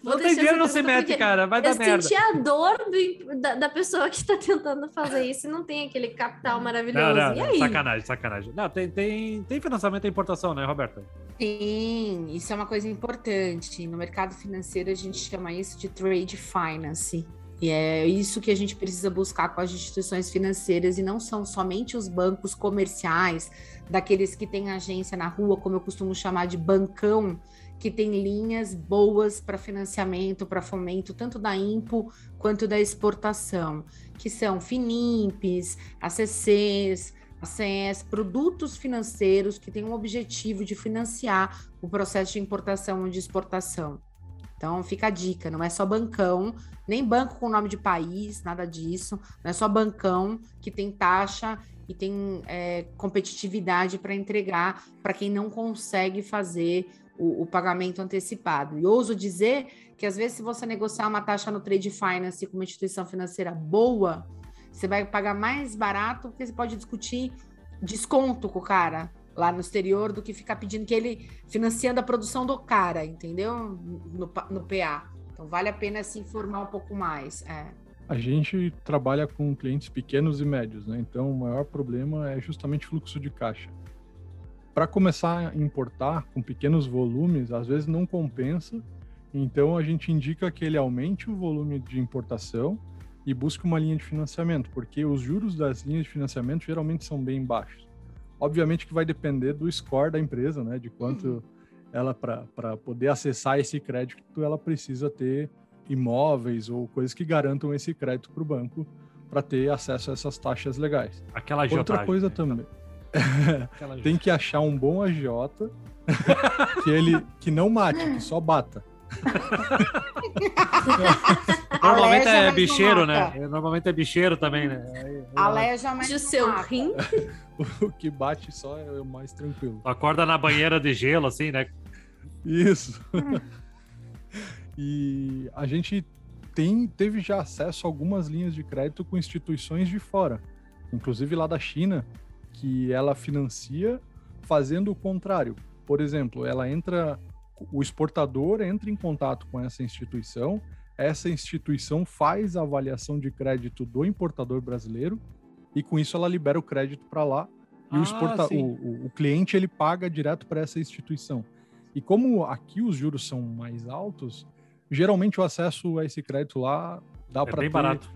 [SPEAKER 1] Vou
[SPEAKER 2] Não tem dinheiro, não se mete, cara. Vai
[SPEAKER 1] Eu
[SPEAKER 2] dar merda.
[SPEAKER 1] senti a dor do- da, da pessoa que está tentando fazer isso e não tem aquele capital maravilhoso.
[SPEAKER 2] não,
[SPEAKER 1] e
[SPEAKER 2] não,
[SPEAKER 1] aí?
[SPEAKER 2] sacanagem, sacanagem. Não, tem, tem, tem financiamento e importação, né, Roberta?
[SPEAKER 3] Sim, isso é uma coisa importante. No mercado financeiro, a gente chama isso de trade finance. E é isso que a gente precisa buscar com as instituições financeiras, e não são somente os bancos comerciais, daqueles que têm agência na rua, como eu costumo chamar de bancão, que tem linhas boas para financiamento, para fomento, tanto da IMPO quanto da exportação, que são Finimpes, ACCs, ACS, produtos financeiros que têm um objetivo de financiar o processo de importação e de exportação. Então fica a dica, não é só bancão, nem banco com nome de país, nada disso, não é só bancão que tem taxa e tem é, competitividade para entregar para quem não consegue fazer o, o pagamento antecipado. E ouso dizer que às vezes se você negociar uma taxa no trade finance com uma instituição financeira boa, você vai pagar mais barato porque você pode discutir desconto com o cara lá no exterior do que ficar pedindo que ele financiando a produção do cara, entendeu? No, no PA. Então vale a pena se informar um pouco mais. É.
[SPEAKER 4] A gente trabalha com clientes pequenos e médios, né? Então o maior problema é justamente fluxo de caixa. Para começar a importar com pequenos volumes, às vezes não compensa. Então a gente indica que ele aumente o volume de importação e busque uma linha de financiamento, porque os juros das linhas de financiamento geralmente são bem baixos. Obviamente que vai depender do score da empresa, né? De quanto ela para poder acessar esse crédito, ela precisa ter imóveis ou coisas que garantam esse crédito para o banco para ter acesso a essas taxas legais.
[SPEAKER 2] Aquela
[SPEAKER 4] Outra
[SPEAKER 2] agiotagem,
[SPEAKER 4] coisa
[SPEAKER 2] né?
[SPEAKER 4] também,
[SPEAKER 2] Aquela *laughs*
[SPEAKER 4] tem que achar um bom agiota *laughs* que ele que não mate, que só bata. *laughs*
[SPEAKER 2] Normalmente é bicheiro, né? Normalmente é bicheiro também, né?
[SPEAKER 3] Aleja, mas
[SPEAKER 1] De
[SPEAKER 3] não
[SPEAKER 1] seu
[SPEAKER 3] mata.
[SPEAKER 1] rim? *laughs*
[SPEAKER 4] O que bate só é o mais tranquilo.
[SPEAKER 2] Acorda na banheira de gelo, assim, né?
[SPEAKER 4] Isso. *laughs* E a gente tem, teve já acesso a algumas linhas de crédito com instituições de fora, inclusive lá da China, que ela financia fazendo o contrário. Por exemplo, ela entra, o exportador entra em contato com essa instituição, essa instituição faz a avaliação de crédito do importador brasileiro e com isso ela libera o crédito para lá e
[SPEAKER 2] Ah,
[SPEAKER 4] o, exporta, o, o- cliente ele paga direto para essa instituição. E como aqui os juros são mais altos, geralmente o acesso a esse crédito lá dá
[SPEAKER 2] É
[SPEAKER 4] para
[SPEAKER 2] bem barato.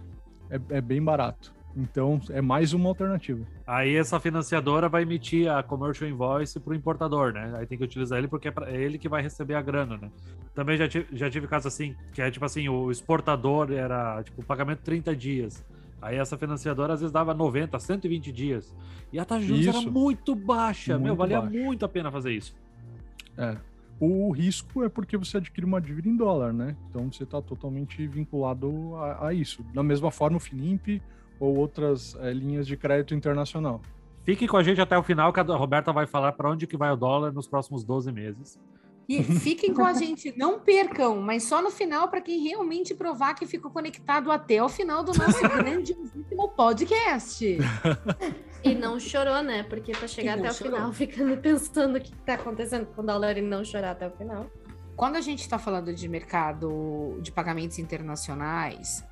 [SPEAKER 4] É, é bem barato. Então é mais uma alternativa.
[SPEAKER 2] Aí essa financiadora vai emitir a commercial invoice para o importador, né? Aí tem que utilizar ele porque é, é ele que vai receber a grana, né? Também já tive, já tive caso assim, que é tipo assim, o exportador era tipo pagamento 30 dias. Aí essa financiadora às vezes dava 90, 120 dias. E a taxa de juros era muito baixa. Meu,
[SPEAKER 4] Muito
[SPEAKER 2] valia
[SPEAKER 4] baixa.
[SPEAKER 2] muito a pena fazer isso.
[SPEAKER 4] É. O risco é porque você adquire uma dívida em dólar, né? Então você está totalmente vinculado a, a isso. Da mesma forma, o Finimp ou outras eh, linhas de crédito internacional.
[SPEAKER 2] Fique com a gente até o final, que a Roberta vai falar para onde que vai o dólar nos próximos 12 meses.
[SPEAKER 3] E *laughs* fiquem com a gente, não percam, mas só no final para quem realmente provar que ficou conectado até o final do nosso *laughs* grandiosíssimo podcast. *laughs*
[SPEAKER 1] E não chorou, né? Porque pra chegar até o
[SPEAKER 3] chorou.
[SPEAKER 1] final, ficando pensando o que tá acontecendo com o dólar e não chorar até o final.
[SPEAKER 3] Quando a gente está falando de mercado de pagamentos internacionais,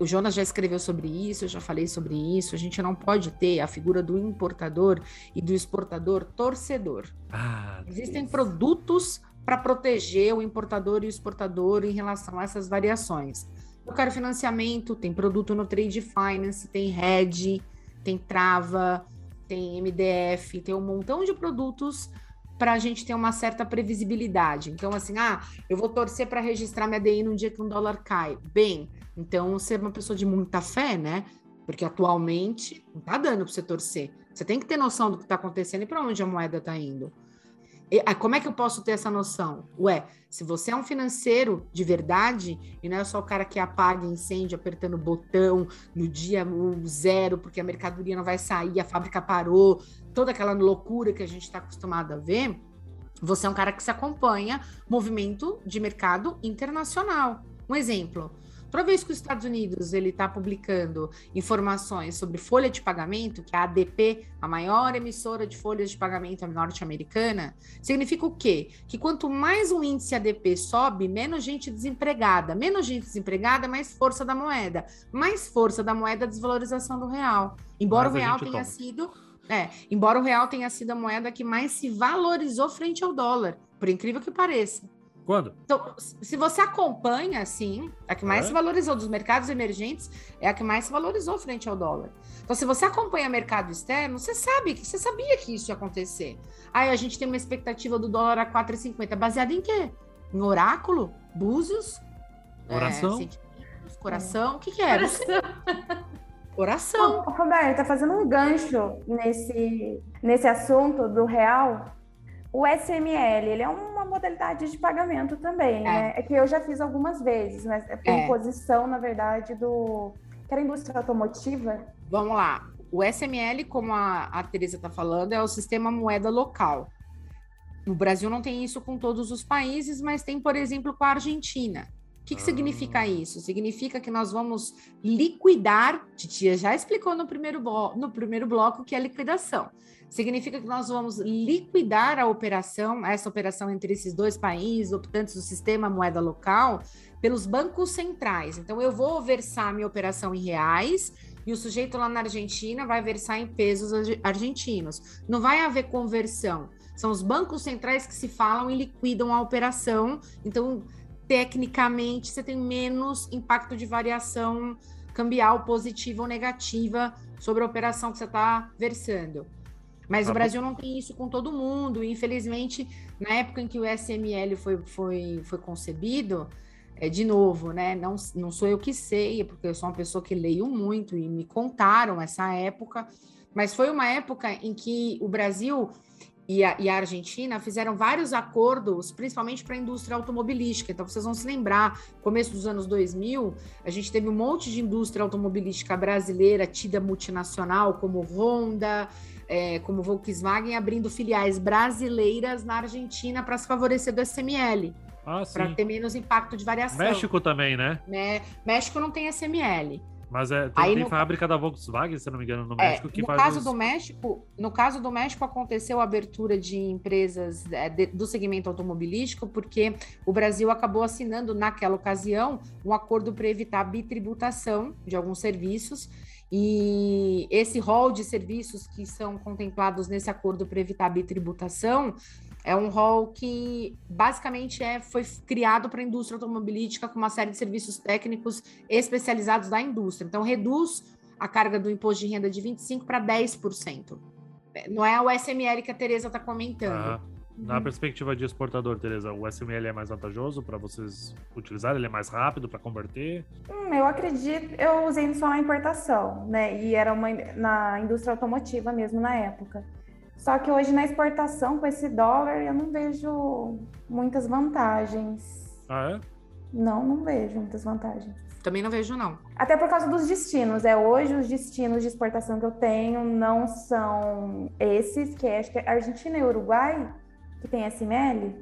[SPEAKER 3] o Jonas já escreveu sobre isso, eu já falei sobre isso. A gente não pode ter a figura do importador e do exportador torcedor.
[SPEAKER 2] Ah,
[SPEAKER 3] Existem produtos para proteger o importador e o exportador em relação a essas variações. Eu quero financiamento, tem produto no Trade Finance, tem hedge, tem trava, tem MDF, tem um montão de produtos para a gente ter uma certa previsibilidade. Então, assim, ah, eu vou torcer para registrar minha DI num dia que um dólar cai. Bem, então você é uma pessoa de muita fé, né? Porque atualmente não tá dando para você torcer. Você tem que ter noção do que está acontecendo e para onde a moeda está indo. E, ah, como é que eu posso ter essa noção? Ué, se você é um financeiro de verdade e não é só o cara que apaga incêndio apertando botão no dia zero porque a mercadoria não vai sair, a fábrica parou, toda aquela loucura que a gente está acostumado a ver, você é um cara que se acompanha movimento de mercado internacional. Um exemplo. Toda vez que os Estados Unidos ele está publicando informações sobre folha de pagamento, que é a ADP, a maior emissora de folhas de pagamento norte-americana, significa o quê? Que quanto mais o índice ADP sobe, menos gente desempregada. Menos gente desempregada, mais força da moeda. Mais força da moeda, desvalorização do real. Embora o real tenha
[SPEAKER 2] toma.
[SPEAKER 3] sido. É, embora o real tenha sido a moeda que mais se valorizou frente ao dólar, por incrível que pareça.
[SPEAKER 2] Quando?
[SPEAKER 3] Então, se você acompanha, sim, a que mais
[SPEAKER 2] É.
[SPEAKER 3] se valorizou dos mercados emergentes é a que mais se valorizou frente ao dólar. Então, se você acompanha mercado externo, você sabe que você sabia que isso ia acontecer. Aí a gente tem uma expectativa do dólar a 4,50, baseada em quê? Em oráculo, búzios,
[SPEAKER 2] Oração?
[SPEAKER 3] é, coração, o que que é? Oração. *laughs*
[SPEAKER 5] Ô, Roberta, fazendo um gancho nesse, nesse assunto do real, o SML, ele é uma modalidade de pagamento também, né? É que eu já fiz algumas vezes, mas é por
[SPEAKER 3] É.
[SPEAKER 5] imposição, na verdade, do... que era a indústria automotiva.
[SPEAKER 3] Vamos lá. O SML, como a, a Teresa está falando, é o sistema moeda local. O Brasil não tem isso com todos os países, mas tem, por exemplo, com a Argentina. O que, que
[SPEAKER 2] Ah.
[SPEAKER 3] significa isso? Significa que nós vamos liquidar. Titia já explicou no primeiro, no primeiro bloco que é liquidação. Significa que nós vamos liquidar a operação, essa operação entre esses dois países, optantes do sistema moeda local, pelos bancos centrais. Então, eu vou versar minha operação em reais e o sujeito lá na Argentina vai versar em pesos arge- argentinos. Não vai haver conversão. São os bancos centrais que se falam e liquidam a operação. Então, tecnicamente, você tem menos impacto de variação cambial positiva ou negativa sobre a operação que você está versando. Mas
[SPEAKER 2] Tá
[SPEAKER 3] o
[SPEAKER 2] bom.
[SPEAKER 3] Brasil não tem isso com todo mundo. E, infelizmente, na época em que o SML foi, foi, foi concebido, é, de novo, né? Não, não sou eu que sei, porque eu sou uma pessoa que leio muito e me contaram essa época. Mas foi uma época em que o Brasil e a, e a Argentina fizeram vários acordos, principalmente para a indústria automobilística. Então, vocês vão se lembrar, começo dos anos 2000, a gente teve um monte de indústria automobilística brasileira, tida multinacional, como Honda, é, como Volkswagen, abrindo filiais brasileiras na Argentina para se favorecer do SML.
[SPEAKER 2] Ah,
[SPEAKER 3] para ter menos impacto de variação.
[SPEAKER 2] México também, né?
[SPEAKER 3] Né? México não tem SML.
[SPEAKER 2] Mas é, tem,
[SPEAKER 3] Aí
[SPEAKER 2] tem
[SPEAKER 3] no-
[SPEAKER 2] fábrica da Volkswagen, se não me engano, no
[SPEAKER 3] É,
[SPEAKER 2] México, que
[SPEAKER 3] no
[SPEAKER 2] faz
[SPEAKER 3] caso
[SPEAKER 2] os-
[SPEAKER 3] do México, no caso do México aconteceu a abertura de empresas é, de- do segmento automobilístico, porque o Brasil acabou assinando naquela ocasião um acordo para evitar a bitributação de alguns serviços. E esse rol de serviços que são contemplados nesse acordo para evitar a bitributação é um rol que basicamente é, foi criado para a indústria automobilística com uma série de serviços técnicos especializados da indústria. Então, reduz a carga do imposto de renda de 25% para 10%. Não é o SML que a Tereza está comentando.
[SPEAKER 2] Ah, na perspectiva de exportador, Tereza, o SML é mais vantajoso para vocês utilizarem? Ele é mais rápido para converter?
[SPEAKER 5] Hum, eu acredito, eu usei só na importação, né? E era uma na indústria automotiva mesmo na época. Só que hoje na exportação, com esse dólar, eu não vejo muitas vantagens.
[SPEAKER 2] Ah, é?
[SPEAKER 5] Não, não vejo muitas vantagens.
[SPEAKER 3] Também não vejo, não.
[SPEAKER 5] Até por causa dos destinos. É hoje os destinos de exportação que eu tenho não são esses, que é, acho que é Argentina e Uruguai, que tem SML.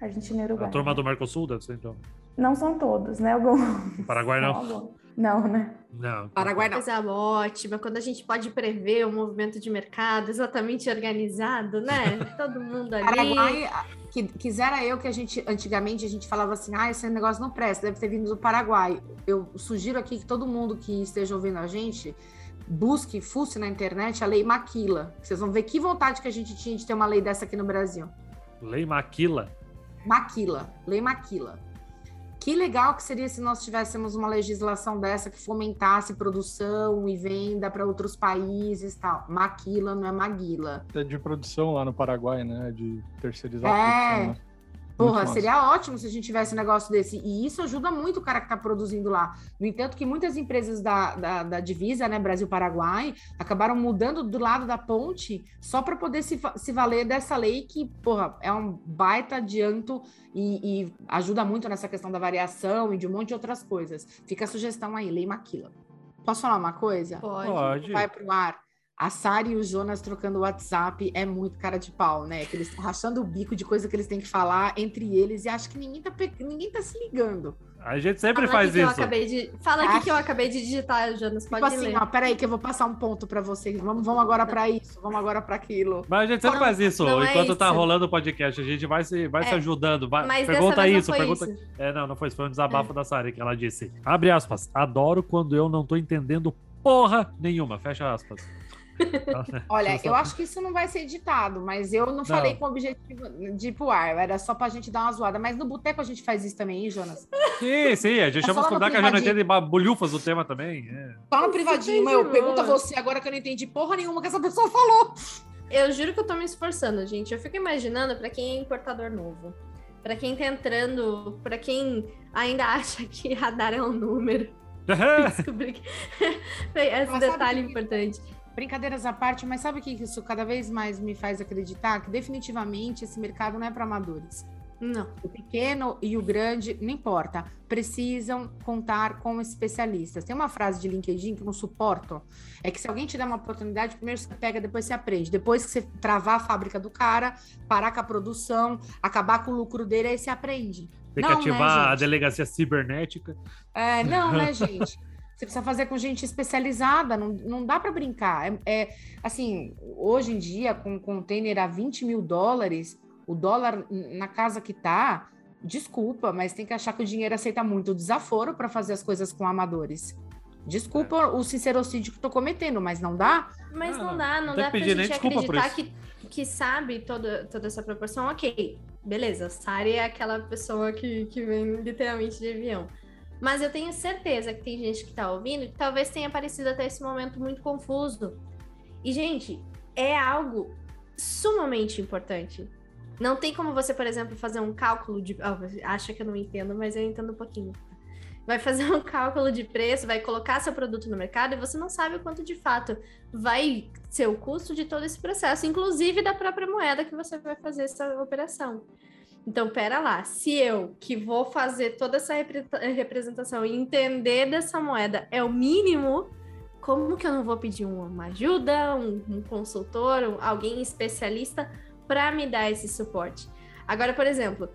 [SPEAKER 5] Argentina e Uruguai.
[SPEAKER 2] A turma do Mercosul deve ser, então.
[SPEAKER 5] Não são todos, né? Alguns.
[SPEAKER 2] O Paraguai não?
[SPEAKER 5] Não, né?
[SPEAKER 2] Não.
[SPEAKER 3] Paraguai não.
[SPEAKER 1] Coisa ótima, quando a gente pode prever o movimento de mercado exatamente organizado, né? Todo mundo ali.
[SPEAKER 3] Paraguai, que, quisera eu que a gente, antigamente, a gente falava assim, ah, esse negócio não presta, deve ter vindo do Paraguai. Eu sugiro aqui que todo mundo que esteja ouvindo a gente busque, fusse na internet a lei Maquila. Vocês vão ver que vontade que a gente tinha de ter uma lei dessa aqui no Brasil.
[SPEAKER 2] Lei Maquila.
[SPEAKER 3] Maquila, lei Maquila. Que legal que seria se nós tivéssemos uma legislação dessa que fomentasse produção e venda para outros países e tal. Maquila não é Maguila.
[SPEAKER 4] É de produção lá no Paraguai, né? De terceirizar
[SPEAKER 3] É.
[SPEAKER 4] a produção. Né?
[SPEAKER 3] Porra, seria ótimo se a gente tivesse um negócio desse. E isso ajuda muito o cara que está produzindo lá. No entanto, que muitas empresas da, da, da divisa, né, Brasil-Paraguai, acabaram mudando do lado da ponte só para poder se, se valer dessa lei que, porra, é um baita adianto e, e ajuda muito nessa questão da variação e de um monte de outras coisas. Fica a sugestão aí, Lei Maquila. Posso falar uma coisa?
[SPEAKER 1] Pode.
[SPEAKER 2] Pode.
[SPEAKER 3] Vai pro ar. A Sari e o Jonas trocando WhatsApp é muito cara de pau, né? Que eles estão rachando o bico de coisa que eles têm que falar entre eles e acho que ninguém tá, pe- ninguém tá se ligando.
[SPEAKER 2] A gente sempre
[SPEAKER 1] Fala
[SPEAKER 2] faz isso.
[SPEAKER 1] acabei de... Fala aqui
[SPEAKER 3] Acho-
[SPEAKER 1] que eu acabei de digitar, Jonas. Pode
[SPEAKER 3] tipo assim,
[SPEAKER 1] ler.
[SPEAKER 3] ó, peraí que eu vou passar um ponto pra vocês. Vamos, vamos agora pra isso, vamos agora pra aquilo.
[SPEAKER 2] Mas a gente sempre
[SPEAKER 1] Não,
[SPEAKER 2] faz isso.
[SPEAKER 1] não é
[SPEAKER 2] Enquanto tá
[SPEAKER 1] isso.
[SPEAKER 2] rolando o podcast, a gente vai se, vai se
[SPEAKER 1] É.
[SPEAKER 2] ajudando. Vai,
[SPEAKER 1] Mas
[SPEAKER 2] pergunta
[SPEAKER 1] dessa vez
[SPEAKER 2] isso,
[SPEAKER 1] não foi
[SPEAKER 2] pergunta.
[SPEAKER 1] isso.
[SPEAKER 2] É, não, não foi isso. Foi um desabafo da Sari que ela disse. Abre aspas. Adoro quando eu não tô entendendo porra nenhuma. Fecha aspas. *laughs*
[SPEAKER 3] Olha, eu acho que isso não vai ser editado, mas eu não falei com o objetivo de ir pro ar, era só pra gente dar uma zoada. Mas no boteco a gente faz isso também, hein, Jonas?
[SPEAKER 2] Sim, sim. A gente
[SPEAKER 3] É
[SPEAKER 2] chama os convidados que a gente não entende bolhufas do tema também. É.
[SPEAKER 3] Só no privadinho, meu.
[SPEAKER 1] de
[SPEAKER 3] Pergunta você agora que eu não entendi porra nenhuma que essa pessoa falou.
[SPEAKER 1] Eu juro que eu tô me esforçando, gente. Eu fico imaginando pra quem é importador novo. Pra quem tá entrando, pra quem ainda *laughs* acha que radar é um número. Descobri que *laughs* esse detalhe
[SPEAKER 3] que-
[SPEAKER 1] importante.
[SPEAKER 3] Brincadeiras à parte, mas sabe o que isso cada vez mais me faz acreditar? Que definitivamente esse mercado não é para amadores.
[SPEAKER 1] Não.
[SPEAKER 3] O pequeno e o grande, não importa, precisam contar com especialistas. Tem uma frase de LinkedIn que eu não suporto, é que se alguém te der uma oportunidade, primeiro você pega, depois você aprende. Depois que você travar a fábrica do cara, parar com a produção, acabar com o lucro dele, aí você aprende.
[SPEAKER 2] Tem que
[SPEAKER 3] Não, né,
[SPEAKER 2] ativar a
[SPEAKER 3] gente?
[SPEAKER 2] delegacia cibernética.
[SPEAKER 3] É, não, né, *laughs* gente? Você precisa fazer com gente especializada, não, não dá para brincar. É, é, assim, hoje em dia, com um container a 20 mil dólares, o dólar na casa que tá, desculpa, mas tem que achar que o dinheiro aceita muito desaforo para fazer as coisas com amadores. Desculpa o sincerocídio que tô cometendo, mas não dá?
[SPEAKER 1] Mas
[SPEAKER 2] Ah,
[SPEAKER 1] não dá, não dá pra gente acreditar que, que sabe toda, toda essa proporção. Ok, beleza, Sari é aquela pessoa que, que vem literalmente de avião. Mas eu tenho certeza que tem gente que tá ouvindo que talvez tenha parecido até esse momento muito confuso. E, gente, é algo sumamente importante. Não tem como você, por exemplo, fazer um cálculo de. Você acha que eu não entendo, mas eu entendo um pouquinho. Vai fazer um cálculo de preço, vai colocar seu produto no mercado e você não sabe o quanto de fato vai ser o custo de todo esse processo, inclusive da própria moeda que você vai fazer essa operação. Então, pera lá, se eu que vou fazer toda essa repre- representação e entender dessa moeda é o mínimo, como que eu não vou pedir uma ajuda, um, um consultor, um- alguém especialista para me dar esse suporte? Agora, por exemplo,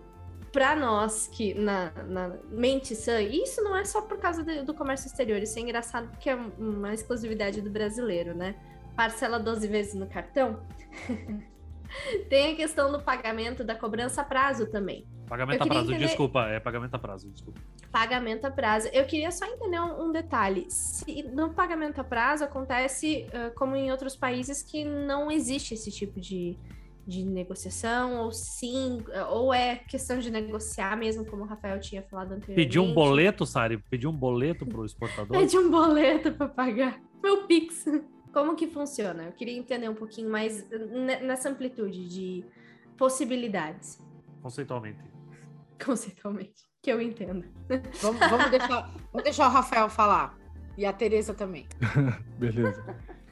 [SPEAKER 1] para nós que na, na, mente sã, isso não é só por causa de, do comércio exterior, isso é engraçado porque é uma exclusividade do brasileiro, né? Parcela 12 vezes no cartão. *laughs* *laughs* Tem a questão do pagamento da cobrança a prazo também.
[SPEAKER 2] Pagamento a prazo, entender... desculpa, é pagamento a prazo, desculpa.
[SPEAKER 1] Pagamento a prazo. Eu queria só entender um, um detalhe. Se no pagamento a prazo acontece uh, como em outros países que não existe esse tipo de, de negociação, ou sim, ou é questão de negociar mesmo, como o Rafael tinha falado anteriormente.
[SPEAKER 2] Pediu um boleto, Sari? Pediu um boleto para o exportador?
[SPEAKER 1] Pediu um boleto para pagar. Meu Pix. Como que funciona? Eu queria entender um pouquinho mais nessa amplitude de possibilidades.
[SPEAKER 2] Conceitualmente. *laughs*
[SPEAKER 1] Conceitualmente, que eu entendo.
[SPEAKER 3] Vamos, vamos, deixar, vamos deixar o Rafael falar. E a Tereza também. *laughs*
[SPEAKER 4] Beleza.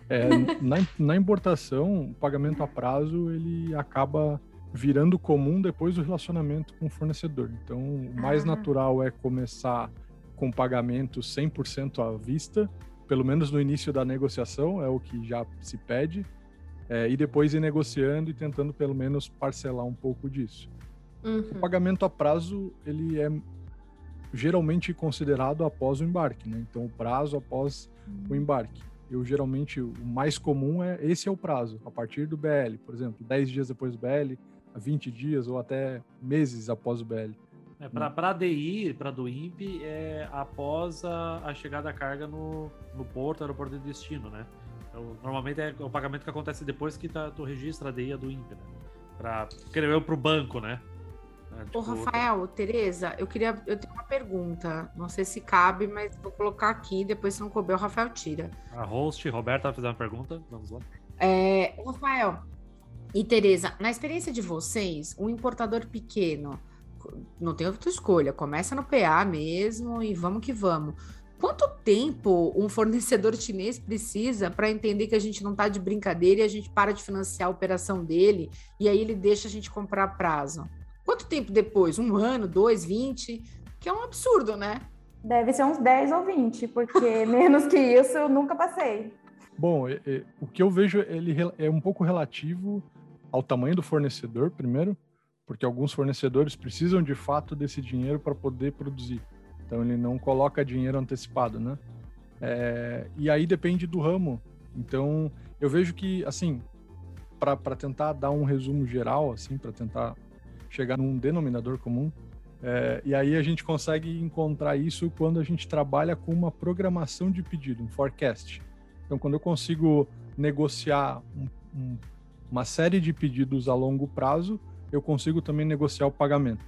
[SPEAKER 4] É, na, na, importação, o pagamento a prazo ele acaba virando comum depois do relacionamento com o fornecedor. Então, o mais ah. natural é começar com pagamento 100% à vista pelo menos no início da negociação, é o que já se pede, é, e depois ir negociando e tentando pelo menos parcelar um pouco disso. Uhum. O pagamento a prazo, ele é geralmente considerado após o embarque, né? Então, o prazo após uhum. o embarque. Eu geralmente, o mais comum é esse é o prazo, a partir do BL, por exemplo, 10 dias depois do BL, 20 dias ou até meses após o BL.
[SPEAKER 2] É, para a DI, para do INPE, é após a, a, chegada da carga no, no porto, aeroporto de destino, né? Então, normalmente é o pagamento que acontece depois que tá, tu registra a DI a do INPE, né? Para, creio eu, para o banco, né?
[SPEAKER 3] É, tipo... Ô, Rafael, Tereza, eu queria. Eu tenho uma pergunta. Não sei se cabe, mas vou colocar aqui. Depois, se não couber, o Rafael tira.
[SPEAKER 2] A host, Roberta, vai fazer uma pergunta. Vamos lá.
[SPEAKER 3] É, Rafael e Tereza, na experiência de vocês, um importador pequeno não tem outra escolha, começa no PA mesmo e vamos que vamos. Quanto tempo um fornecedor chinês precisa para entender que a gente não está de brincadeira e a gente para de financiar a operação dele e aí ele deixa a gente comprar a prazo? Quanto tempo depois? Um ano, dois, vinte? Que é um absurdo, né?
[SPEAKER 5] Deve ser uns 10 ou 20, porque *laughs* menos que isso eu nunca passei.
[SPEAKER 4] Bom, é, é, o que eu vejo ele é um pouco relativo ao tamanho do fornecedor, primeiro, porque alguns fornecedores precisam de fato desse dinheiro para poder produzir. Então ele não coloca dinheiro antecipado, né? É, e aí depende do ramo. Então eu vejo que assim, para tentar dar um resumo geral, assim, para tentar chegar num denominador comum, é, e aí a gente consegue encontrar isso quando a gente trabalha com uma programação de pedido, um forecast. Então quando eu consigo negociar um, um, uma série de pedidos a longo prazo eu consigo também negociar o pagamento.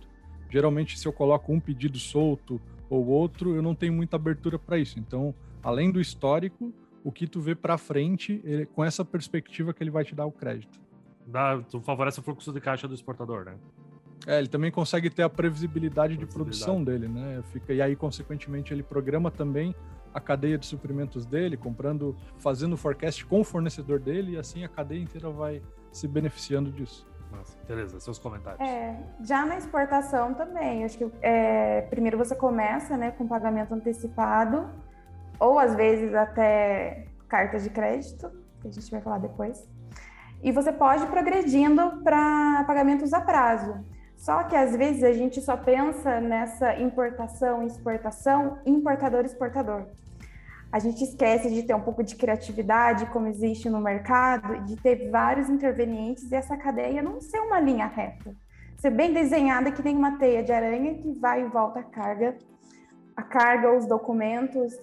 [SPEAKER 4] Geralmente, se eu coloco um pedido solto ou outro, eu não tenho muita abertura para isso. Então, além do histórico, o que tu vê para frente, ele, com essa perspectiva que ele vai te dar o crédito.
[SPEAKER 2] Dá, tu favorece o fluxo de caixa do exportador, né?
[SPEAKER 4] É, ele também consegue ter a previsibilidade, de produção dele, né? Fica, e aí, consequentemente, ele programa também a cadeia de suprimentos dele, comprando, fazendo o forecast com o fornecedor dele, e assim a cadeia inteira vai se beneficiando disso.
[SPEAKER 2] Nossa, beleza, seus comentários.
[SPEAKER 5] É, já na exportação também, acho que é, primeiro você começa né, com pagamento antecipado, ou às vezes até cartas de crédito, que a gente vai falar depois. E você pode ir progredindo para pagamentos a prazo. Só que às vezes a gente só pensa nessa importação exportação, importador-exportador a gente esquece de ter um pouco de criatividade, como existe no mercado, de ter vários intervenientes e essa cadeia não ser uma linha reta. Ser bem desenhada que tem uma teia de aranha que vai e volta a carga, a carga, os documentos,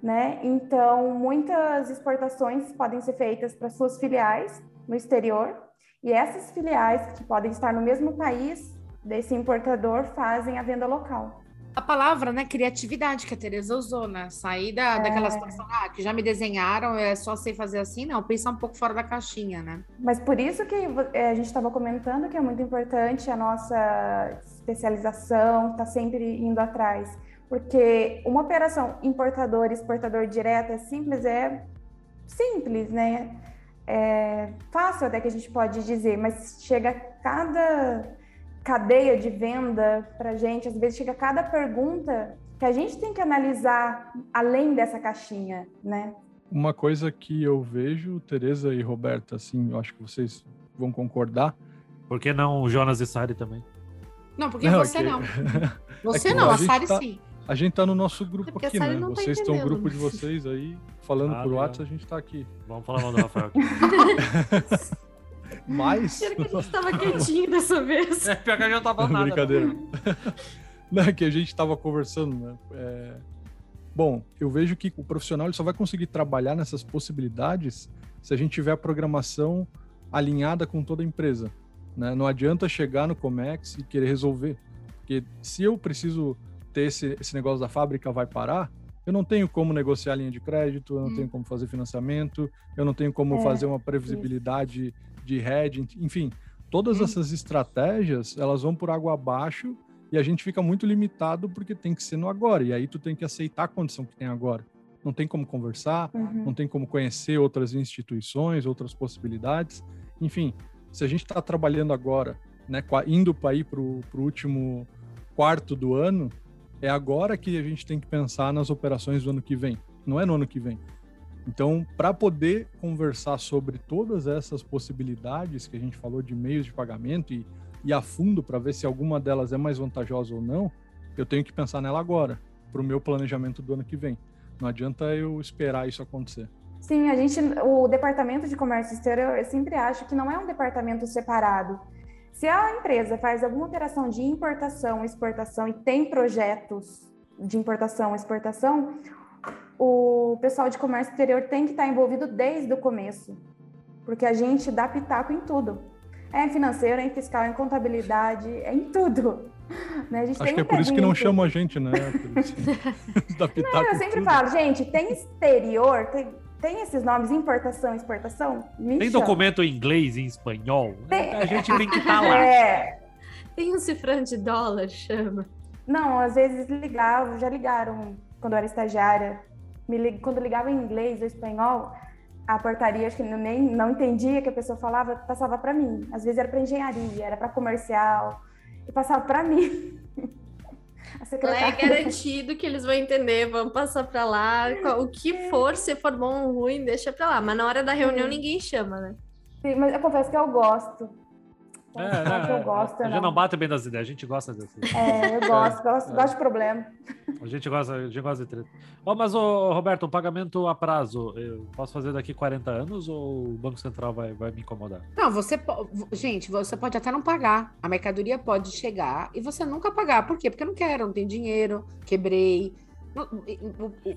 [SPEAKER 5] né? Então, muitas exportações podem ser feitas para suas filiais no exterior e essas filiais que podem estar no mesmo país desse importador fazem a venda local
[SPEAKER 3] a palavra, né, criatividade que a Tereza usou, né? Sair da, é. daquela situação, ah, que já me desenharam, é só sei fazer assim, não, pensar um pouco fora da caixinha, né?
[SPEAKER 5] Mas por isso que é, a gente estava comentando que é muito importante a nossa especialização, tá sempre indo atrás. Porque uma operação importador exportador direta simples é simples, né? É fácil até que a gente pode dizer, mas chega a cada cadeia de venda para a gente, às vezes chega cada pergunta que a gente tem que analisar além dessa caixinha, né?
[SPEAKER 4] Uma coisa que eu vejo, Tereza e Roberta, assim, eu acho que vocês vão concordar.
[SPEAKER 2] Por que não o Jonas e Sari também?
[SPEAKER 3] Não, porque
[SPEAKER 4] Não,
[SPEAKER 3] você
[SPEAKER 4] que-
[SPEAKER 3] não. *laughs* Você
[SPEAKER 4] que
[SPEAKER 3] não,
[SPEAKER 4] a
[SPEAKER 3] a
[SPEAKER 4] gente
[SPEAKER 3] Sari
[SPEAKER 4] tá-
[SPEAKER 3] sim.
[SPEAKER 4] A gente tá no nosso grupo
[SPEAKER 1] É
[SPEAKER 4] aqui, né?
[SPEAKER 1] não tá
[SPEAKER 4] Vocês estão o
[SPEAKER 1] entendendo.
[SPEAKER 4] grupo de vocês aí, falando
[SPEAKER 2] Ah,
[SPEAKER 4] por. WhatsApp, a gente tá aqui.
[SPEAKER 2] Vamos falar mal do Rafael aqui. *laughs*
[SPEAKER 4] Mas.
[SPEAKER 1] Será que a gente tava quietinho dessa vez?
[SPEAKER 2] É, pior que a gente não tava nada.
[SPEAKER 4] Brincadeira. *laughs* Não, é que a gente estava conversando, né? É, Bom, eu vejo que o profissional ele só vai conseguir trabalhar nessas possibilidades se a gente tiver a programação alinhada com toda a empresa. Né? Não adianta chegar no Comex e querer resolver. Porque se eu preciso ter esse, esse negócio da fábrica vai parar, eu não tenho como negociar linha de crédito, eu não
[SPEAKER 3] Hum.
[SPEAKER 4] tenho como fazer financiamento, eu não tenho como
[SPEAKER 5] É,
[SPEAKER 4] fazer uma previsibilidade de hedging, enfim, todas essas estratégias, elas vão por água abaixo e a gente fica muito limitado porque tem que ser no agora, e aí tu tem que aceitar a condição que tem agora. Não tem como conversar,
[SPEAKER 5] Uhum.
[SPEAKER 4] não tem como conhecer outras instituições, outras possibilidades. Enfim, se a gente está trabalhando agora, né, indo para ir para o último quarto do ano, é agora que a gente tem que pensar nas operações do ano que vem, não é no ano que vem. Então, para poder conversar sobre todas essas possibilidades que a gente falou de meios de pagamento e, e a fundo para ver se alguma delas é mais vantajosa ou não, eu tenho que pensar nela agora, para o meu planejamento do ano que vem. Não adianta eu esperar isso acontecer.
[SPEAKER 5] Sim, a gente, o departamento de comércio exterior, eu sempre acho que não é um departamento separado. Se a empresa faz alguma operação de importação, exportação e tem projetos de importação, exportação, o pessoal de comércio exterior tem que estar envolvido desde o começo, porque a gente dá pitaco em tudo. É em financeiro, é em fiscal, é em contabilidade, é em tudo. *laughs* Né? A gente
[SPEAKER 4] Acho
[SPEAKER 5] tem
[SPEAKER 4] que é por isso que não chamam a gente, né? *laughs* da pitaco
[SPEAKER 5] Eu
[SPEAKER 4] em
[SPEAKER 5] sempre
[SPEAKER 4] tudo.
[SPEAKER 5] falo, gente, tem exterior, tem, tem esses nomes, importação, exportação? Me
[SPEAKER 2] Tem
[SPEAKER 5] chama.
[SPEAKER 2] documento em inglês e em espanhol?
[SPEAKER 5] Tem-
[SPEAKER 2] A gente tem que estar lá. *laughs*
[SPEAKER 5] É,
[SPEAKER 1] Tem um cifrão de dólar, chama.
[SPEAKER 5] não, às vezes ligavam, já ligaram quando eu era estagiária, me quando ligava em inglês ou espanhol, a portaria, acho que eu nem não entendia que a pessoa falava, passava para mim. Às vezes era para engenharia, era para comercial, e passava para mim. *laughs*
[SPEAKER 1] É garantido que eles vão entender, vão passar pra lá. O que for, se for bom ou ruim, deixa pra lá. Mas na hora da reunião ninguém chama, né?
[SPEAKER 5] Sim, Mas eu confesso que eu gosto.
[SPEAKER 2] É,
[SPEAKER 5] Confesso
[SPEAKER 2] né,
[SPEAKER 5] que eu gosto,
[SPEAKER 2] a gente
[SPEAKER 5] não.
[SPEAKER 2] não bate bem das ideias, a gente gosta dessas.
[SPEAKER 5] É, eu gosto, gosto, gosto de problema.
[SPEAKER 2] A gente gosta, a gente gosta de treta. Ó, mas, ô, Roberto, o pagamento a prazo, eu posso fazer daqui 40 anos ou o Banco Central vai, vai me incomodar?
[SPEAKER 3] Não, você gente, você pode até não pagar. A mercadoria pode chegar e você nunca pagar. Por quê? Porque eu não quero, não tenho dinheiro, quebrei.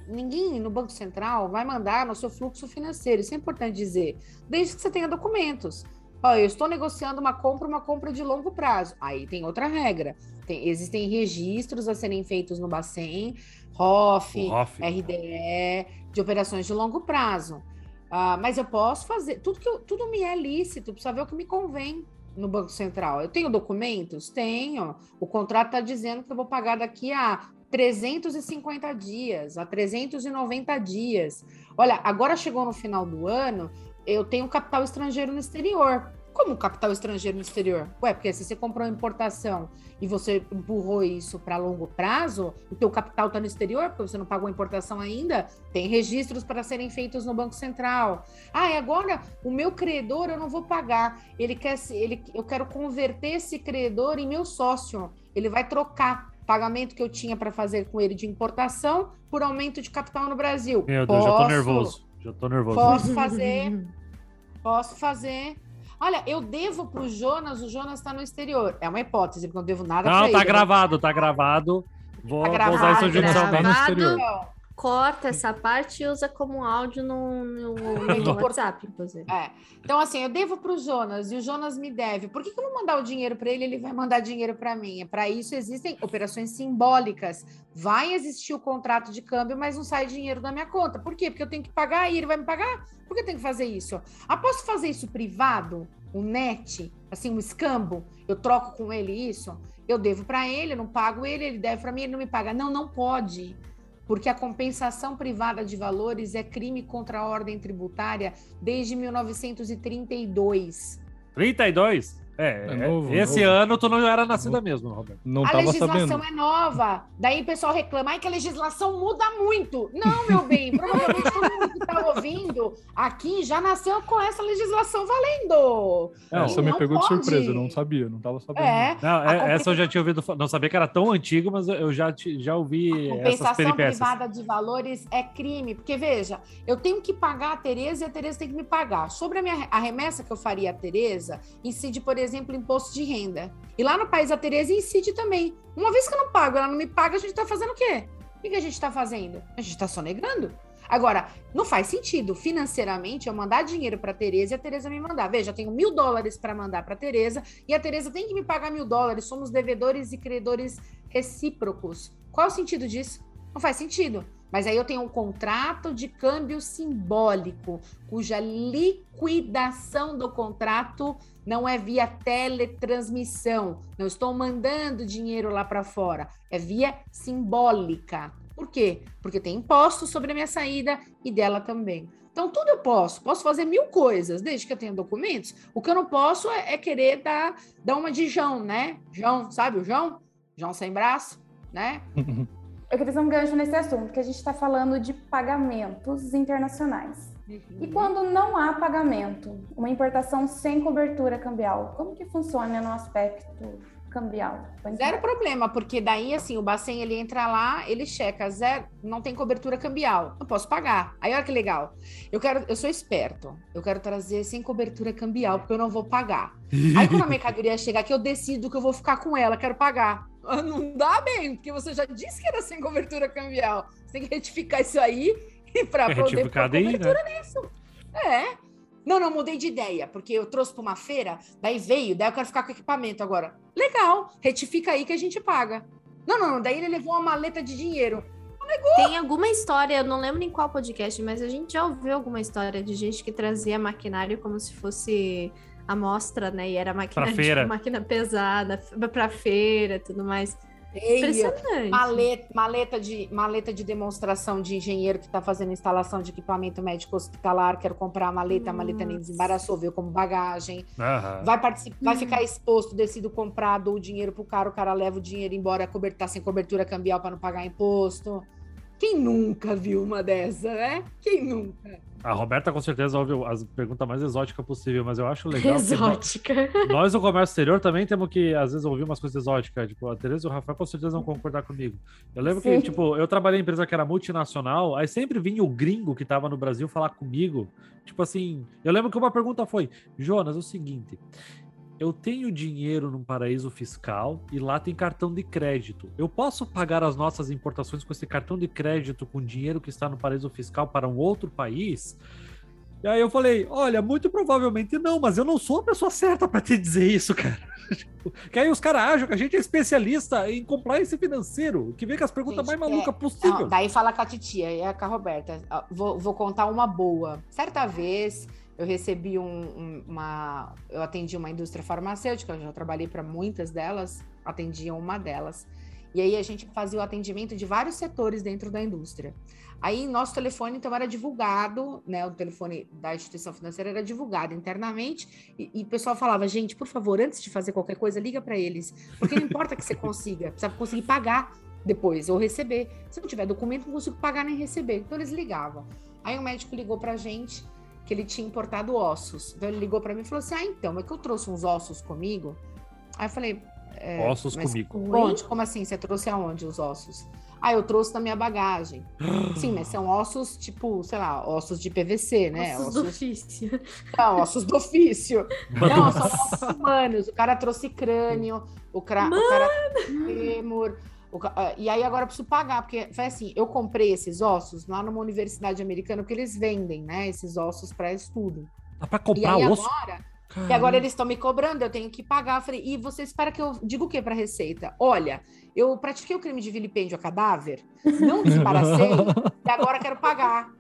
[SPEAKER 3] Ninguém no Banco Central vai mandar no seu fluxo financeiro. Isso é importante dizer. Desde que você tenha documentos. Ó, eu estou negociando uma compra, uma compra de longo prazo. Aí tem outra regra. Tem- existem registros a serem feitos no Bacen, ROF. RDE, de operações de longo prazo. Ah, mas eu posso fazer, tudo, que eu- tudo me é lícito, precisa ver o que me convém no Banco Central. Eu tenho documentos? Tenho. O contrato está dizendo que eu vou pagar daqui a 350 dias, a 390 dias. Olha, agora chegou no final do ano, eu tenho capital estrangeiro no exterior. Como capital estrangeiro no exterior? Ué, porque se você comprou importação e você empurrou isso para longo prazo, o teu capital está no exterior, porque você não pagou a importação ainda, tem registros para serem feitos no Banco Central. Ah, e agora o meu credor eu não vou pagar. Ele quer se- ele eu quero converter esse credor em meu sócio. Ele vai trocar pagamento que eu tinha para fazer com ele de importação por aumento de capital no Brasil.
[SPEAKER 2] Meu Deus, já tô
[SPEAKER 3] Posso-
[SPEAKER 2] nervoso. Já tô nervoso.
[SPEAKER 3] Posso fazer, posso fazer. Olha, eu devo para o Jonas, o Jonas está no exterior. É uma hipótese, porque eu não devo nada para
[SPEAKER 2] Não,
[SPEAKER 3] ele.
[SPEAKER 2] tá gravado, tá gravado. Vou,
[SPEAKER 3] Tá
[SPEAKER 2] vou
[SPEAKER 3] gravado,
[SPEAKER 2] usar isso
[SPEAKER 1] tá
[SPEAKER 2] judicialmente.
[SPEAKER 4] no exterior.
[SPEAKER 3] Então,
[SPEAKER 1] Corta essa parte e usa como áudio no, no, no *laughs* WhatsApp, inclusive.
[SPEAKER 3] É. Então, assim, eu devo para o Jonas e o Jonas me deve. Por que, que eu vou mandar o dinheiro para ele ele vai mandar dinheiro para mim? É para isso existem operações simbólicas. Vai existir o contrato de câmbio, mas não sai dinheiro da minha conta. Por quê? Porque eu tenho que pagar e ele vai me pagar? Por que eu tenho que fazer isso? Ah, posso fazer isso privado? Um net? Assim, um escambo? Eu troco com ele isso? Eu devo para ele, eu não pago ele, ele deve para mim, ele não me paga. Não, não pode porque a compensação privada de valores é crime contra a ordem tributária desde 1932.
[SPEAKER 2] 32? É,
[SPEAKER 4] É
[SPEAKER 2] é,
[SPEAKER 4] novo,
[SPEAKER 2] esse
[SPEAKER 4] novo.
[SPEAKER 2] ano tu não era nascida mesmo, Roberto.
[SPEAKER 4] Não
[SPEAKER 3] a
[SPEAKER 4] tava
[SPEAKER 3] legislação
[SPEAKER 4] sabendo.
[SPEAKER 3] é nova. Daí o pessoal reclama "Ai, que a legislação muda muito. Não, meu bem, *laughs* provavelmente todo mundo que está ouvindo aqui já nasceu com essa legislação valendo.
[SPEAKER 2] Não,
[SPEAKER 4] essa me pegou de
[SPEAKER 3] pode.
[SPEAKER 4] surpresa, eu não sabia, não tava sabendo.
[SPEAKER 3] É,
[SPEAKER 2] Não,
[SPEAKER 3] A
[SPEAKER 2] é- essa eu já tinha ouvido, não sabia que era tão antigo, mas eu já, já ouvi essas
[SPEAKER 3] compensação
[SPEAKER 2] peripécias.
[SPEAKER 3] privada de valores é crime, porque veja, eu tenho que pagar a Tereza e a Tereza tem que me pagar. Sobre a minha a remessa que eu faria a Tereza, incide, por exemplo, imposto de renda. E lá no país a Tereza incide também. Uma vez que eu não pago, ela não me paga, a gente está fazendo o quê? O que que a gente está fazendo? A gente está sonegando. Agora, não faz sentido financeiramente eu mandar dinheiro para Tereza e a Tereza me mandar. Veja, eu tenho mil dólares para mandar para Tereza e a Tereza tem que me pagar mil dólares. Somos devedores e credores recíprocos. Qual é o sentido disso? Não faz sentido. Mas aí eu tenho um contrato de câmbio simbólico, cuja liquidação do contrato não é via teletransmissão. Não estou mandando dinheiro lá para fora, é via simbólica. Por quê? Porque tem imposto sobre a minha saída e dela também. Então, tudo eu posso. Posso fazer mil coisas, desde que eu tenha documentos. O que eu não posso é, é querer dar, dar uma de João, né? João, sabe o João? João sem braço, né? *laughs*
[SPEAKER 5] Eu queria fazer um gancho nesse assunto, que a gente está falando de pagamentos internacionais. E quando não há pagamento, uma importação sem cobertura cambial, como que funciona no aspecto cambial?
[SPEAKER 3] Zero problema, porque daí, assim, o Bacen, ele entra lá, ele checa, zero, não tem cobertura cambial, não posso pagar. Aí, olha que legal. Eu quero, eu sou esperto, eu quero trazer sem cobertura cambial, porque eu não vou pagar. Aí, quando a mercadoria *laughs* chegar aqui, eu decido que eu vou ficar com ela, quero pagar. Ah, Não dá bem, porque você já disse que era sem cobertura cambial. Você tem que retificar isso aí *laughs* para
[SPEAKER 2] É
[SPEAKER 3] poder pôr
[SPEAKER 2] aí,
[SPEAKER 3] cobertura
[SPEAKER 2] né?
[SPEAKER 3] nisso. É. Não, não, mudei de ideia, porque eu trouxe para uma feira, daí veio, daí eu quero ficar com equipamento agora. Legal, retifica aí que a gente paga. Não, não, não, daí ele levou uma maleta de dinheiro.
[SPEAKER 1] Tem alguma história, eu não lembro em qual podcast, mas a gente já ouviu alguma história de gente que trazia maquinário como se fosse amostra, né? E era máquina,
[SPEAKER 2] Pra *laughs* feira.
[SPEAKER 1] tipo, máquina pesada, pra feira tudo mais.
[SPEAKER 3] Feia.
[SPEAKER 1] Impressionante.
[SPEAKER 3] Maleta, maleta, de, maleta de demonstração de engenheiro que está fazendo instalação de equipamento médico hospitalar. Quero comprar a maleta, a maleta nem desembaraçou, veio como bagagem.
[SPEAKER 2] Aham.
[SPEAKER 3] Vai, participar, vai ficar exposto, decido comprar, dou o dinheiro pro cara, o cara leva o dinheiro embora, cobertar tá sem cobertura cambial para não pagar imposto. Quem nunca viu uma dessa, né? Quem nunca?
[SPEAKER 2] A Roberta com certeza ouve as perguntas mais exóticas possível, mas eu acho legal que nós,
[SPEAKER 1] Exótica. *laughs*
[SPEAKER 2] nós, no comércio exterior, também temos que, às vezes, ouvir umas coisas exóticas. Tipo, a Tereza e o Rafael com certeza vão concordar comigo. Eu lembro que,
[SPEAKER 5] Sim.
[SPEAKER 2] tipo, eu trabalhei em empresa que era multinacional, aí sempre vinha o gringo que tava no Brasil falar comigo. Tipo assim, eu lembro que uma pergunta foi: Jonas, é o seguinte. Eu tenho dinheiro num paraíso fiscal e lá tem cartão de crédito. Eu posso pagar as nossas importações com esse cartão de crédito com dinheiro que está no paraíso fiscal para um outro país? E aí eu falei, olha, muito provavelmente não, mas eu não sou a pessoa certa para te dizer isso, cara. *laughs* Que aí os caras acham que a gente é especialista em compliance financeiro, que vem com as perguntas
[SPEAKER 3] Gente,
[SPEAKER 2] mais
[SPEAKER 3] é-
[SPEAKER 2] malucas possível.
[SPEAKER 3] Não, daí fala com a titia e com a Roberta. Vou, vou contar uma boa. Certa vez eu recebi um- um- uma. Eu atendi uma indústria farmacêutica, eu já trabalhei para muitas delas, atendia uma delas. E aí a gente fazia o atendimento de vários setores dentro da indústria. Aí nosso telefone, então, era divulgado, né? O telefone da instituição financeira era divulgado internamente, e, e o pessoal falava, gente, por favor, antes de fazer qualquer coisa, liga para eles. Porque não importa que você consiga, precisa conseguir pagar depois ou receber. Se não tiver documento, não consigo pagar nem receber. Então eles ligavam. Aí o médico ligou pra gente que ele tinha importado ossos. Então ele ligou pra mim e falou assim: Ah, então, é que eu trouxe uns ossos comigo. Aí eu falei. é,
[SPEAKER 2] Ossos
[SPEAKER 3] mas
[SPEAKER 2] comigo.
[SPEAKER 3] Onde? Como assim? Você trouxe aonde os ossos? Ah, eu trouxe na minha bagagem. *gasps* Sim, mas são ossos, tipo, sei lá, ossos de PVC, né?
[SPEAKER 1] Ossos do ofício.
[SPEAKER 3] Não, ossos do ofício. Não, são ossos humanos. O cara trouxe crânio, o, cra... o cara fêmur. Ah, E aí agora eu preciso pagar, porque foi assim, eu comprei esses ossos lá numa universidade americana, porque eles vendem, né, esses ossos para estudo.
[SPEAKER 2] Dá pra
[SPEAKER 3] E
[SPEAKER 2] comprar
[SPEAKER 3] aí
[SPEAKER 2] osso?
[SPEAKER 3] agora, e agora eles estão me cobrando, eu tenho que pagar. Eu falei, e você espera que eu diga o que para Receita? Olha, eu pratiquei o crime de vilipêndio a cadáver, não desbaracei, *laughs* e agora quero pagar.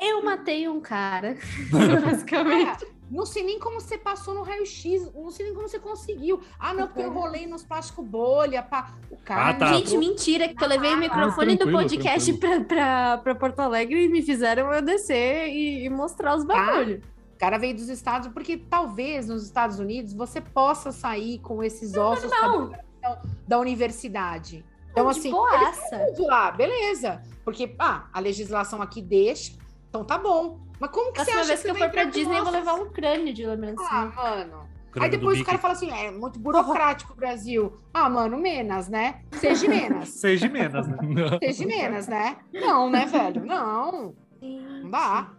[SPEAKER 1] Eu matei um cara, *laughs* basicamente.
[SPEAKER 3] É, não sei nem como você passou no raio-x, não sei nem como você conseguiu. Ah, não, porque eu rolei nos plásticos bolha. Pá. O cara.
[SPEAKER 2] Ah, tá.
[SPEAKER 1] Gente, mentira, que eu levei o microfone do podcast pra, pra, pra Porto Alegre e me fizeram eu descer e, e mostrar os bagulhos.
[SPEAKER 3] O cara veio dos Estados, porque talvez nos Estados Unidos você possa sair com esses ossos
[SPEAKER 1] Não,
[SPEAKER 3] da, da universidade. Então,
[SPEAKER 1] de
[SPEAKER 3] assim,
[SPEAKER 1] boaça.
[SPEAKER 3] de lá, beleza. Porque, ah, a legislação aqui deixa, então tá bom. Mas como que você
[SPEAKER 1] Próxima
[SPEAKER 3] acha
[SPEAKER 1] vez que eu
[SPEAKER 3] vai
[SPEAKER 1] for pra Disney, eu vou levar um crânio de lembrancinha.
[SPEAKER 3] Ah, mano.
[SPEAKER 2] Crânio
[SPEAKER 3] Aí depois o cara fala assim, é muito burocrático o Brasil. Ah, mano, menos, né? Seja menos. *laughs*
[SPEAKER 2] Seja menos, né?
[SPEAKER 3] Seja menos, né? Não, né, velho? Não, não dá.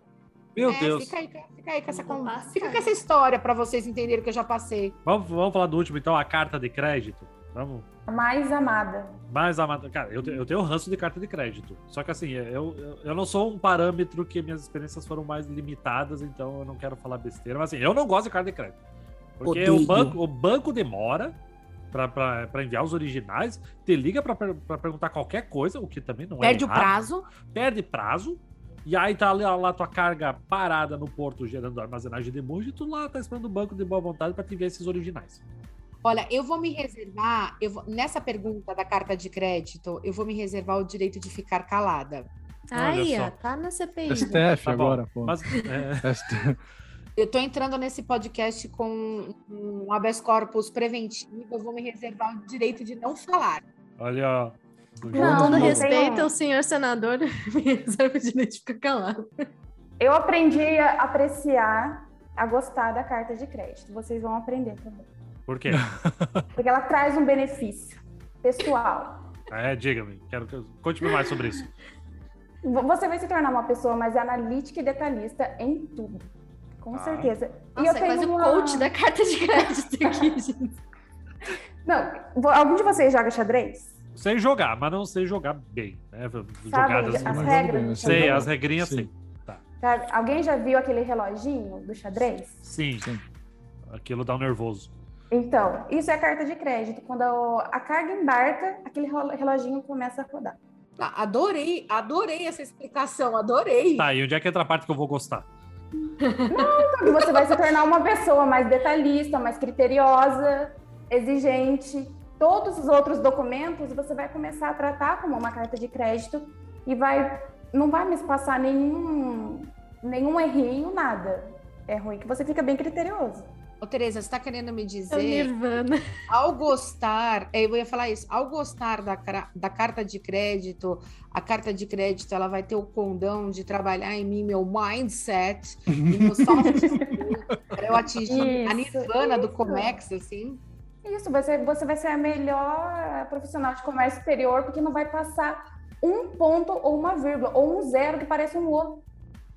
[SPEAKER 2] Meu
[SPEAKER 3] É,
[SPEAKER 2] Deus.
[SPEAKER 3] Fica aí, fica aí com essa,
[SPEAKER 1] Não
[SPEAKER 3] con-
[SPEAKER 1] basta.
[SPEAKER 3] fica com essa história pra vocês entenderem que eu já passei.
[SPEAKER 2] Vamos, vamos falar do último, então, a carta de crédito. Vamos.
[SPEAKER 5] A mais amada.
[SPEAKER 2] Mais amada. Cara, eu, eu tenho ranço de carta de crédito. Só que assim, eu, eu, eu não sou um parâmetro que minhas experiências foram mais limitadas, então eu não quero falar besteira. Mas assim, eu não gosto de carta de crédito. Porque
[SPEAKER 7] Odeio.
[SPEAKER 2] o banco, o banco demora pra enviar os originais, te liga pra perguntar qualquer coisa, o que também não
[SPEAKER 3] Perde
[SPEAKER 2] é
[SPEAKER 3] o
[SPEAKER 2] errado.
[SPEAKER 3] prazo.
[SPEAKER 2] Perde prazo. E aí tá lá, lá tua carga parada no porto gerando armazenagem de emoji e tu lá tá esperando o banco de boa vontade pra te enviar esses originais.
[SPEAKER 3] Olha, eu vou me reservar, eu vou- nessa pergunta da carta de crédito, eu vou me reservar o direito de ficar calada.
[SPEAKER 1] Aí, ó, tá na CPI.
[SPEAKER 4] STF
[SPEAKER 2] Tá bom.
[SPEAKER 4] agora, pô.
[SPEAKER 2] Mas é, *laughs*
[SPEAKER 4] STF.
[SPEAKER 3] Eu tô entrando nesse podcast com um habeas corpus preventivo, eu vou me reservar o direito de não falar.
[SPEAKER 2] olha, Jonas
[SPEAKER 1] Todo respeito ao senhor senador, *laughs* me reserva o direito de ficar calado.
[SPEAKER 5] Eu aprendi a apreciar, a gostar da carta de crédito. Vocês vão aprender também.
[SPEAKER 2] Por quê? *laughs*
[SPEAKER 5] Porque ela traz um benefício pessoal.
[SPEAKER 2] É, diga-me. Quero que conte-me mais sobre isso.
[SPEAKER 5] Vo- Você vai se tornar uma pessoa mais analítica e detalhista em tudo. Com
[SPEAKER 2] Ah.
[SPEAKER 5] certeza.
[SPEAKER 1] Nossa, é quase o
[SPEAKER 5] uma-
[SPEAKER 1] coach da carta de crédito aqui, *laughs* gente.
[SPEAKER 5] Não, algum de vocês joga xadrez?
[SPEAKER 2] Sei jogar, mas não sei jogar bem. Né?
[SPEAKER 5] Sabe
[SPEAKER 2] Jogadas.
[SPEAKER 5] as regras?
[SPEAKER 4] eu
[SPEAKER 2] Sei, as regrinhas
[SPEAKER 4] Sim.
[SPEAKER 2] sim.
[SPEAKER 5] Sabe? Alguém já viu aquele reloginho do xadrez?
[SPEAKER 2] Sim.
[SPEAKER 4] Sim.
[SPEAKER 2] Aquilo dá um nervoso.
[SPEAKER 5] Então, isso é carta de crédito. Quando a a carga embarca, aquele relo- reloginho começa a rodar.
[SPEAKER 3] Ah, Adorei, adorei essa explicação, adorei.
[SPEAKER 2] Tá, e onde é que entra a parte que eu vou gostar?
[SPEAKER 5] E você vai se tornar uma pessoa mais detalhista, mais criteriosa, exigente. Todos os outros documentos você vai começar a tratar como uma carta de crédito e vai não vai me passar nenhum nenhum errinho, nada. É ruim que você fica bem criterioso.
[SPEAKER 3] Ô, Tereza, você tá querendo me
[SPEAKER 1] É
[SPEAKER 3] dizer,
[SPEAKER 1] Nirvana.
[SPEAKER 3] ao gostar, é, eu ia falar isso, ao gostar da, da carta de crédito, a carta de crédito ela vai ter o condão de trabalhar em mim meu mindset meu *laughs* soft skill, para eu atingir a
[SPEAKER 5] Isso,
[SPEAKER 3] nirvana do
[SPEAKER 5] isso.
[SPEAKER 3] Comex, assim.
[SPEAKER 5] Isso, você, você vai ser a melhor profissional de comércio exterior, porque não vai passar um ponto ou uma vírgula, ou um zero que parece um O.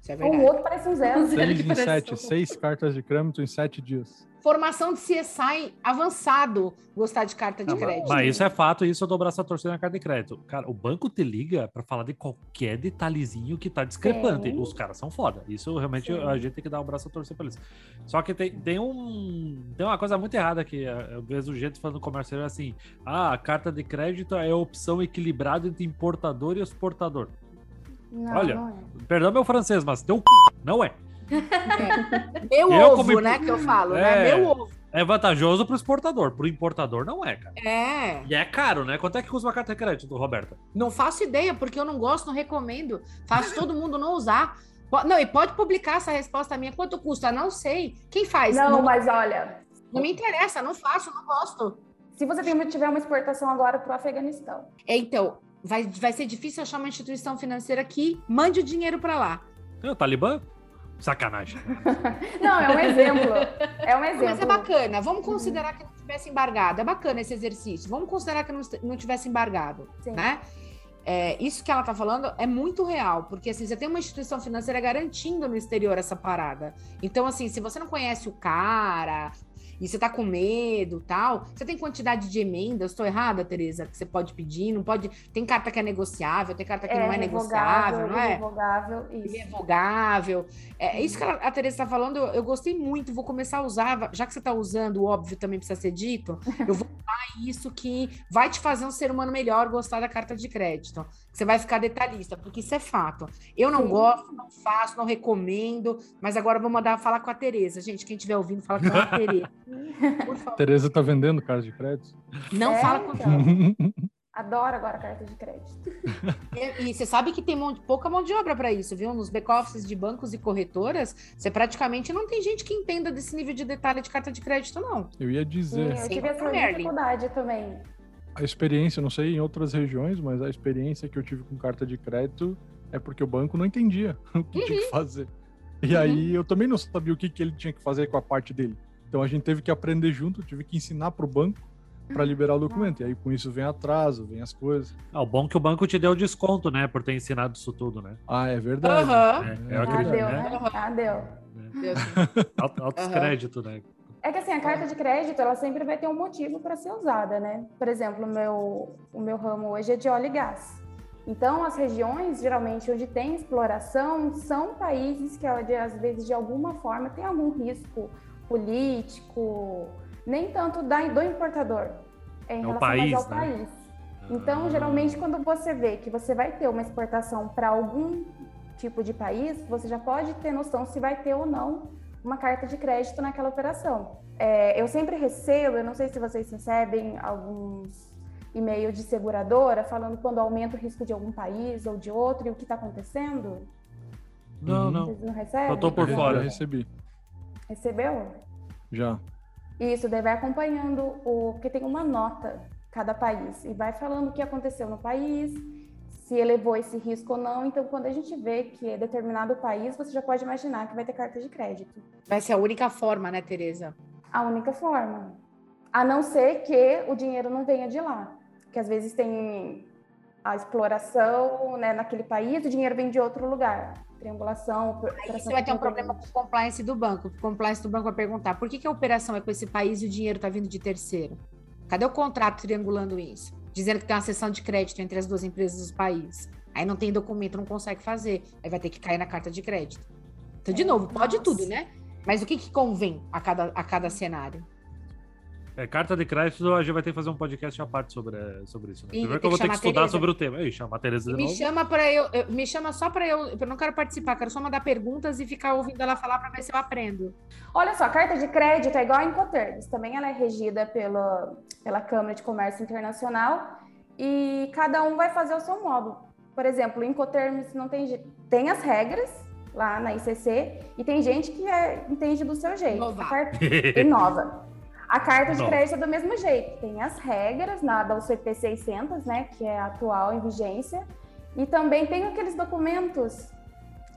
[SPEAKER 3] Isso é
[SPEAKER 5] Ou
[SPEAKER 3] verdade.
[SPEAKER 5] um outro parece um zero.
[SPEAKER 1] Zero
[SPEAKER 4] Seis
[SPEAKER 1] que
[SPEAKER 4] em
[SPEAKER 1] parece
[SPEAKER 4] sete,
[SPEAKER 1] um-
[SPEAKER 4] seis cartas de crédito em sete dias.
[SPEAKER 3] Formação de CSI avançado, gostar de carta de crédito.
[SPEAKER 2] mas isso é fato, isso eu dou o braço a torcer na carta de crédito. Cara, o banco te liga pra falar de qualquer detalhezinho que tá discrepante.
[SPEAKER 5] Sim.
[SPEAKER 2] Os caras são foda. Isso realmente
[SPEAKER 5] Sim.
[SPEAKER 2] a gente tem que dar o braço a torcer pra eles. Só que tem, tem um. Tem uma coisa muito errada aqui. Eu vejo gente falando no comércio assim: ah, a carta de crédito é a opção equilibrada entre importador e exportador.
[SPEAKER 5] Não,
[SPEAKER 2] Olha.
[SPEAKER 5] não é.
[SPEAKER 2] Perdão meu francês, mas teu c... não é. *laughs*
[SPEAKER 3] Meu
[SPEAKER 2] Eu
[SPEAKER 3] ovo,
[SPEAKER 2] como-
[SPEAKER 3] né, que eu falo,
[SPEAKER 2] É.
[SPEAKER 3] né? Meu ovo.
[SPEAKER 2] É vantajoso pro exportador, pro importador não é, cara.
[SPEAKER 3] É.
[SPEAKER 2] E é caro, né? Quanto é que custa uma carta de crédito, Roberta?
[SPEAKER 3] Não faço ideia, porque eu não gosto, não recomendo. Faço todo mundo não usar. Não, e pode publicar essa resposta minha. Quanto custa? Não sei. Quem faz?
[SPEAKER 5] Não,
[SPEAKER 3] não,
[SPEAKER 5] mas olha,
[SPEAKER 3] não me interessa, não faço, não gosto.
[SPEAKER 5] se você tem- tiver uma exportação agora para o Afeganistão,
[SPEAKER 3] É, Então, vai, vai ser difícil achar uma instituição financeira que mande o dinheiro para lá.
[SPEAKER 2] É o Talibã? Sacanagem. *laughs*
[SPEAKER 5] Não, é um exemplo. É um exemplo.
[SPEAKER 3] Mas é bacana. Vamos considerar que não tivesse embargado. É bacana esse exercício. Vamos considerar que não, tivesse embargado,
[SPEAKER 5] Sim.
[SPEAKER 3] né? É, isso que ela tá falando é muito real, porque assim, você tem uma instituição financeira garantindo no exterior essa parada. Então, assim, se você não conhece o cara e você tá com medo tal, você tem quantidade de emendas, estou errada, Tereza, que você pode pedir, não pode. Tem carta que é negociável, tem carta que não é negociável, não é?
[SPEAKER 5] Irrevogável, isso.
[SPEAKER 3] irrevogável. É isso que ela- a Teresa está falando, eu, eu gostei muito, vou começar a usar, já que você está usando, o óbvio também precisa ser dito, *laughs* eu vou usar isso que vai te fazer um ser humano melhor gostar da carta de crédito. Você vai ficar detalhista, porque isso é fato. Eu não
[SPEAKER 5] Sim.
[SPEAKER 3] gosto, não faço, não recomendo, mas agora eu vou mandar falar com a Tereza. Gente, quem estiver ouvindo, fala com a Tereza. *laughs* Por favor.
[SPEAKER 4] Tereza tá vendendo cartas de crédito?
[SPEAKER 3] Não
[SPEAKER 5] É,
[SPEAKER 3] fala com
[SPEAKER 5] então. Adoro agora carta de crédito. *laughs*
[SPEAKER 3] E, e você sabe que tem mão de- pouca mão de obra para isso, viu? Nos back-offices de bancos e corretoras, você praticamente não tem gente que entenda desse nível de detalhe de carta de crédito, não.
[SPEAKER 4] Eu ia
[SPEAKER 5] Sim,
[SPEAKER 4] dizer,
[SPEAKER 5] eu
[SPEAKER 3] Sim,
[SPEAKER 5] tive essa dificuldade também.
[SPEAKER 4] A experiência, não sei em outras regiões, mas a experiência que eu tive com carta de crédito é porque o banco não entendia *laughs* o que tinha que fazer. E aí eu também não sabia o que, que ele tinha que fazer com a parte dele. Então a gente teve que aprender junto, tive que ensinar pro banco para liberar o documento. E aí com isso vem atraso, vem as coisas.
[SPEAKER 2] Ah, o bom é que o banco te deu desconto, né? Por ter ensinado isso tudo, né?
[SPEAKER 4] Ah, é verdade.
[SPEAKER 3] Aham.
[SPEAKER 2] É, eu
[SPEAKER 5] Ah,
[SPEAKER 2] acredito,
[SPEAKER 5] deu,
[SPEAKER 2] né?
[SPEAKER 5] né? Ah, deu. *laughs*
[SPEAKER 2] Alto, altos
[SPEAKER 3] Aham.
[SPEAKER 2] crédito, né?
[SPEAKER 5] É que assim, a carta de crédito, ela sempre vai ter um motivo para ser usada, né? Por exemplo, o meu, o meu ramo hoje é de óleo e gás. Então, as regiões, geralmente, onde tem exploração, são países que, às vezes, de alguma forma, tem algum risco político, nem tanto da, do importador, é em
[SPEAKER 2] É
[SPEAKER 5] relação
[SPEAKER 2] país,
[SPEAKER 5] mais ao
[SPEAKER 2] né?
[SPEAKER 5] país. Então,
[SPEAKER 2] Ah.
[SPEAKER 5] geralmente, quando você vê que você vai ter uma exportação para algum tipo de país, você já pode ter noção se vai ter ou não uma carta de crédito naquela operação. É, eu sempre recebo, eu não sei se vocês recebem alguns e-mails de seguradora falando quando aumenta o risco de algum país ou de outro e o que está acontecendo.
[SPEAKER 2] Não,
[SPEAKER 4] Uhum.
[SPEAKER 2] não.
[SPEAKER 5] Vocês não recebem?
[SPEAKER 2] Eu tô por
[SPEAKER 4] Já-
[SPEAKER 2] fora.
[SPEAKER 4] Recebi.
[SPEAKER 5] Recebeu?
[SPEAKER 4] Já.
[SPEAKER 5] Isso, daí vai acompanhando o. Porque tem uma nota cada país e vai falando o que aconteceu no país, se elevou esse risco ou não. Então, quando a gente vê que é determinado país, você já pode imaginar que vai ter carta de crédito.
[SPEAKER 3] Vai ser a única forma, né, Tereza?
[SPEAKER 5] A única forma. A não ser que o dinheiro não venha de lá. Que às vezes tem a exploração né, naquele país, o dinheiro vem de outro lugar. Triangulação.
[SPEAKER 3] Aí você vai ter um problema com o compliance do banco. O compliance do banco vai perguntar por que, que a operação é com esse país e o dinheiro está vindo de terceiro? Cadê o contrato triangulando isso? Dizendo que tem uma sessão de crédito entre as duas empresas dos países. Aí não tem documento, não consegue fazer. Aí vai ter que cair na carta de crédito. Então, de
[SPEAKER 5] É,
[SPEAKER 3] novo, pode
[SPEAKER 5] nossa.
[SPEAKER 3] tudo, né? Mas o que, que convém a cada, a cada cenário?
[SPEAKER 2] É, carta de crédito, a gente vai ter que fazer um podcast à parte sobre, eh, sobre isso. Né? Primeiro que eu vou ter que estudar sobre o tema. Ih, chamar a Tereza de
[SPEAKER 3] Me
[SPEAKER 2] novo.
[SPEAKER 3] chama para eu, eu- me chama só para eu, eu não quero participar, quero só mandar perguntas e ficar ouvindo ela falar para ver se eu aprendo.
[SPEAKER 5] Olha só, a carta de crédito é igual a Incoterms. Também ela é regida pela, pela Câmara de Comércio Internacional e cada um vai fazer o seu modo. Por exemplo, o Incoterms não tem, tem as regras lá na ICC e tem gente que é- entende do seu jeito.
[SPEAKER 3] Inovar.
[SPEAKER 5] A carta, *laughs* inova. A carta de crédito é do mesmo jeito. Tem as regras na da UCP 600, né, que é a atual em vigência, e também tem aqueles documentos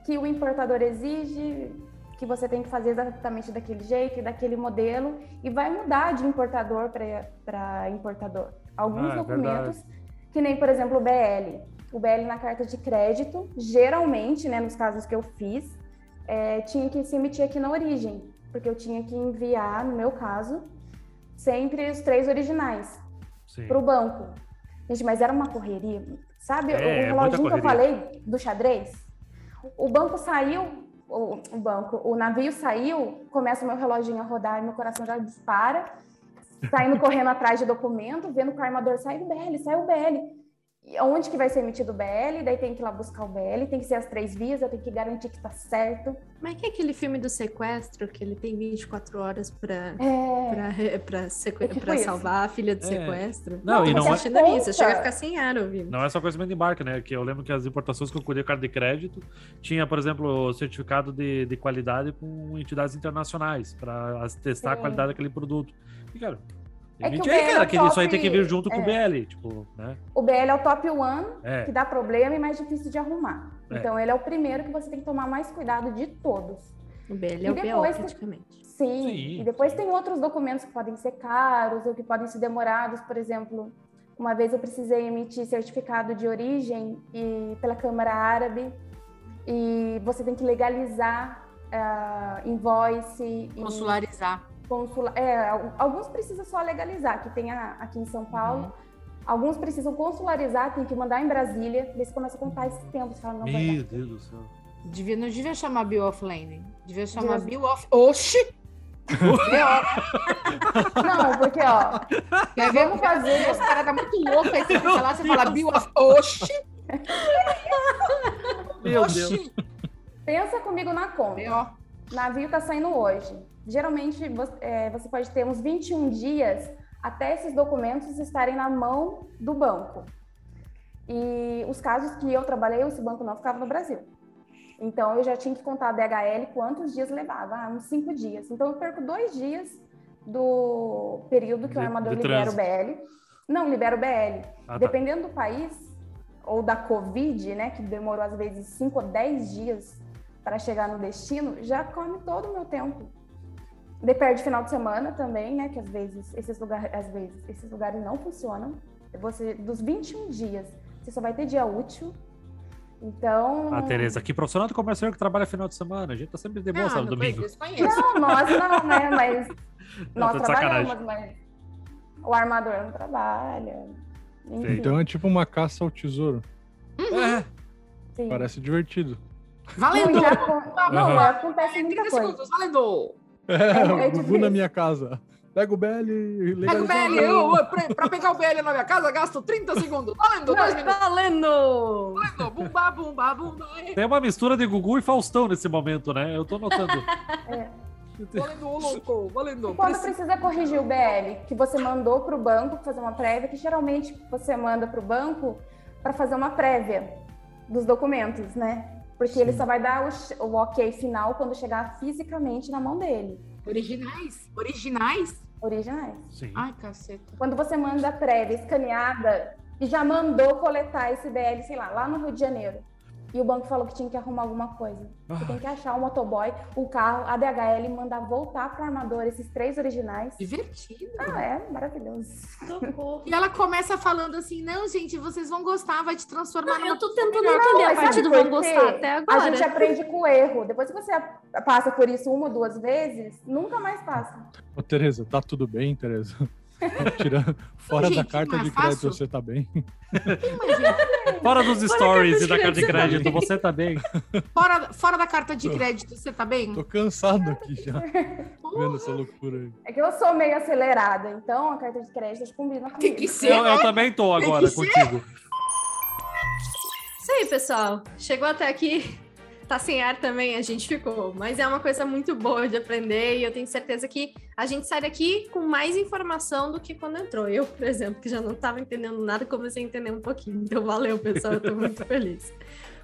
[SPEAKER 5] que o importador exige, que você tem que fazer exatamente daquele jeito e daquele modelo, e vai mudar de importador para importador. Alguns
[SPEAKER 2] Ah, é
[SPEAKER 5] documentos, que nem, por exemplo, o BL. O BL na carta de crédito, geralmente, né, nos casos que eu fiz, é, tinha que se emitir aqui na origem, porque eu tinha que enviar, no meu caso, sempre os três originais para o banco. Gente, mas era uma correria. Sabe
[SPEAKER 2] É,
[SPEAKER 5] o
[SPEAKER 2] é
[SPEAKER 5] reloginho que
[SPEAKER 2] muita
[SPEAKER 5] eu falei do xadrez? O banco saiu, o, o banco, o navio saiu, começa o meu reloginho a rodar e meu coração já dispara. Saindo correndo *laughs* atrás de documento, vendo que o armador sai do BL, sai o BL. E onde que vai ser emitido o BL? Daí tem que ir lá buscar o BL, tem que ser as três vias, eu tenho que garantir que tá certo.
[SPEAKER 1] Mas que é aquele filme do sequestro, que ele tem 24 horas pra,
[SPEAKER 5] É,
[SPEAKER 1] pra, pra, sequ...
[SPEAKER 5] É tipo
[SPEAKER 1] pra salvar a filha do
[SPEAKER 2] É.
[SPEAKER 1] sequestro?
[SPEAKER 2] Não, e
[SPEAKER 1] tô
[SPEAKER 2] não é-
[SPEAKER 1] assistindo isso,
[SPEAKER 5] Conta.
[SPEAKER 1] chega a ficar sem ar ouvindo.
[SPEAKER 2] Não é só conhecimento de embarque, né? Que eu lembro que as importações que eu colhi carta de crédito tinha, por exemplo, o certificado de, de qualidade com entidades internacionais para testar a
[SPEAKER 5] Sim.
[SPEAKER 2] qualidade daquele produto. E, cara,
[SPEAKER 5] É que o
[SPEAKER 2] mentira aí,
[SPEAKER 5] BL
[SPEAKER 2] cara,
[SPEAKER 5] é
[SPEAKER 2] que isso aí tem que vir
[SPEAKER 5] top-
[SPEAKER 2] junto com o
[SPEAKER 5] é.
[SPEAKER 2] BL, tipo, né?
[SPEAKER 5] o BL é o top one
[SPEAKER 2] É.
[SPEAKER 5] que dá problema e mais difícil de arrumar.
[SPEAKER 2] É.
[SPEAKER 5] Então, ele é o primeiro que você tem que tomar mais cuidado de todos.
[SPEAKER 1] O BL
[SPEAKER 5] E
[SPEAKER 1] é o BO, praticamente.
[SPEAKER 5] Sim.
[SPEAKER 2] Sim,
[SPEAKER 5] e depois
[SPEAKER 2] sim.
[SPEAKER 5] tem outros documentos que podem ser caros ou que podem ser demorados. Por exemplo, uma vez eu precisei emitir certificado de origem e pela Câmara Árabe e você tem que legalizar ah, invoice e É, al- alguns precisam só legalizar, que tem a- aqui em São Paulo.
[SPEAKER 2] Uhum.
[SPEAKER 5] Alguns precisam consularizar, tem que mandar em Brasília. Daí você começa a contar esse tempo. Você fala, não vai dar.
[SPEAKER 2] Meu Deus do céu.
[SPEAKER 3] Devia, não devia chamar Bill of Landing. Devia chamar
[SPEAKER 5] Devia-
[SPEAKER 3] Bill of. Oxi!
[SPEAKER 5] Não, porque, ó,
[SPEAKER 3] Quer ver?
[SPEAKER 5] vamos fazer.
[SPEAKER 3] Esse cara tá muito louco. Aí você fica lá, você fala Bill of. Oxi!
[SPEAKER 2] Meu
[SPEAKER 3] Oxi!
[SPEAKER 5] Pensa comigo na conta.
[SPEAKER 3] B.O.
[SPEAKER 5] navio tá saindo hoje. Geralmente você, é, você pode ter uns 21 dias até esses documentos estarem na mão do banco. E os casos que eu trabalhei, esse banco não ficava no Brasil. Então eu já tinha que contar a DHL quantos dias levava, ah, uns cinco dias. Então eu perco dois dias do período que o
[SPEAKER 2] De-
[SPEAKER 5] armador
[SPEAKER 2] de
[SPEAKER 5] libera o. BL. Não, libera o BL.
[SPEAKER 2] Ah, tá.
[SPEAKER 5] Dependendo do país ou da Covid, né, que demorou às vezes 5 ou 10 dias para chegar no destino, já come todo o meu tempo. De perde final de semana também, né? Que às vezes esses lugares, às vezes esses lugares não funcionam. Você dos 21 dias, você só vai ter dia útil. Então.
[SPEAKER 2] Ah, Tereza, que profissional do comércio que trabalha final de semana. A gente tá sempre de boa
[SPEAKER 3] Ah,
[SPEAKER 2] no
[SPEAKER 3] não
[SPEAKER 2] domingo.
[SPEAKER 5] Não, nós não, né? Mas *laughs*
[SPEAKER 2] Não,
[SPEAKER 5] nós
[SPEAKER 2] de sacanagem.
[SPEAKER 5] trabalhamos, mas o armador não trabalha. Enfim,
[SPEAKER 4] Então é tipo uma caça ao tesouro.
[SPEAKER 2] É,
[SPEAKER 5] sim.
[SPEAKER 4] Parece divertido.
[SPEAKER 3] Valendo!
[SPEAKER 5] Não, já não, já acontece muita
[SPEAKER 3] 30
[SPEAKER 5] coisa.
[SPEAKER 3] segundos, valendo!
[SPEAKER 4] É,
[SPEAKER 5] é
[SPEAKER 4] o Gugu na minha casa. Pega o BL e
[SPEAKER 3] Pega o BL, eu, pra, pegar o BL na minha casa, gasto 30 segundos. Valendo, dois minutos.
[SPEAKER 1] Valendo!
[SPEAKER 3] Valendo, bumba, bumba, bumba.
[SPEAKER 2] tem uma mistura de Gugu e Faustão nesse momento, né? Eu tô notando. *laughs*
[SPEAKER 3] Valendo, ô louco, valendo.
[SPEAKER 5] Quando precisa corrigir o BL, que você mandou para o banco fazer uma prévia, que geralmente você manda para o banco para fazer uma prévia dos documentos, né? Porque ele só vai dar o, o ok final quando chegar fisicamente na mão dele,
[SPEAKER 3] Originais? Originais?
[SPEAKER 5] originais.
[SPEAKER 2] Sim.
[SPEAKER 3] Ai, caceta.
[SPEAKER 5] Quando você manda a prévia escaneada e já mandou coletar esse BL, sei lá, lá no Rio de Janeiro, e o banco falou que tinha que arrumar alguma coisa. Você tem que achar o motoboy, o carro, a DHL, e mandar voltar para o armador esses três originais.
[SPEAKER 3] Divertido.
[SPEAKER 5] Ah, é maravilhoso.
[SPEAKER 1] Socorro.
[SPEAKER 3] E ela começa falando assim: não, gente, vocês vão gostar, vai te transformar numa
[SPEAKER 1] Eu tô tentando
[SPEAKER 3] melhor."
[SPEAKER 1] entender a parte do vão gostar até
[SPEAKER 5] A
[SPEAKER 1] agora.
[SPEAKER 5] gente aprende com o erro. Depois que você a- passa por isso uma ou duas vezes, nunca mais passa.
[SPEAKER 4] Ô, Tereza, tá tudo bem, Tereza? *laughs* Tirando, fora da
[SPEAKER 3] gente,
[SPEAKER 4] carta
[SPEAKER 3] é
[SPEAKER 4] de crédito,
[SPEAKER 3] fácil?
[SPEAKER 4] você tá bem?
[SPEAKER 3] Imagina, *laughs*
[SPEAKER 2] Fora dos stories e da carta de
[SPEAKER 1] tá
[SPEAKER 2] crédito, você tá bem?
[SPEAKER 3] fora, fora da carta de crédito, você tá bem?
[SPEAKER 4] Tô cansado aqui já, vendo essa loucura aí.
[SPEAKER 5] É que eu sou meio acelerada, então a carta de crédito combina comigo.
[SPEAKER 3] Tem que ser.
[SPEAKER 2] Eu, eu também tô agora contigo.
[SPEAKER 1] Isso aí, pessoal. Chegou até aqui. Tá sem ar também, a gente ficou. Mas é uma coisa muito boa de aprender e eu tenho certeza que a gente sai daqui com mais informação do que quando entrou. Eu, por exemplo, que já não tava entendendo nada, comecei a entender um pouquinho. Então, valeu, pessoal. Eu tô muito *laughs* feliz.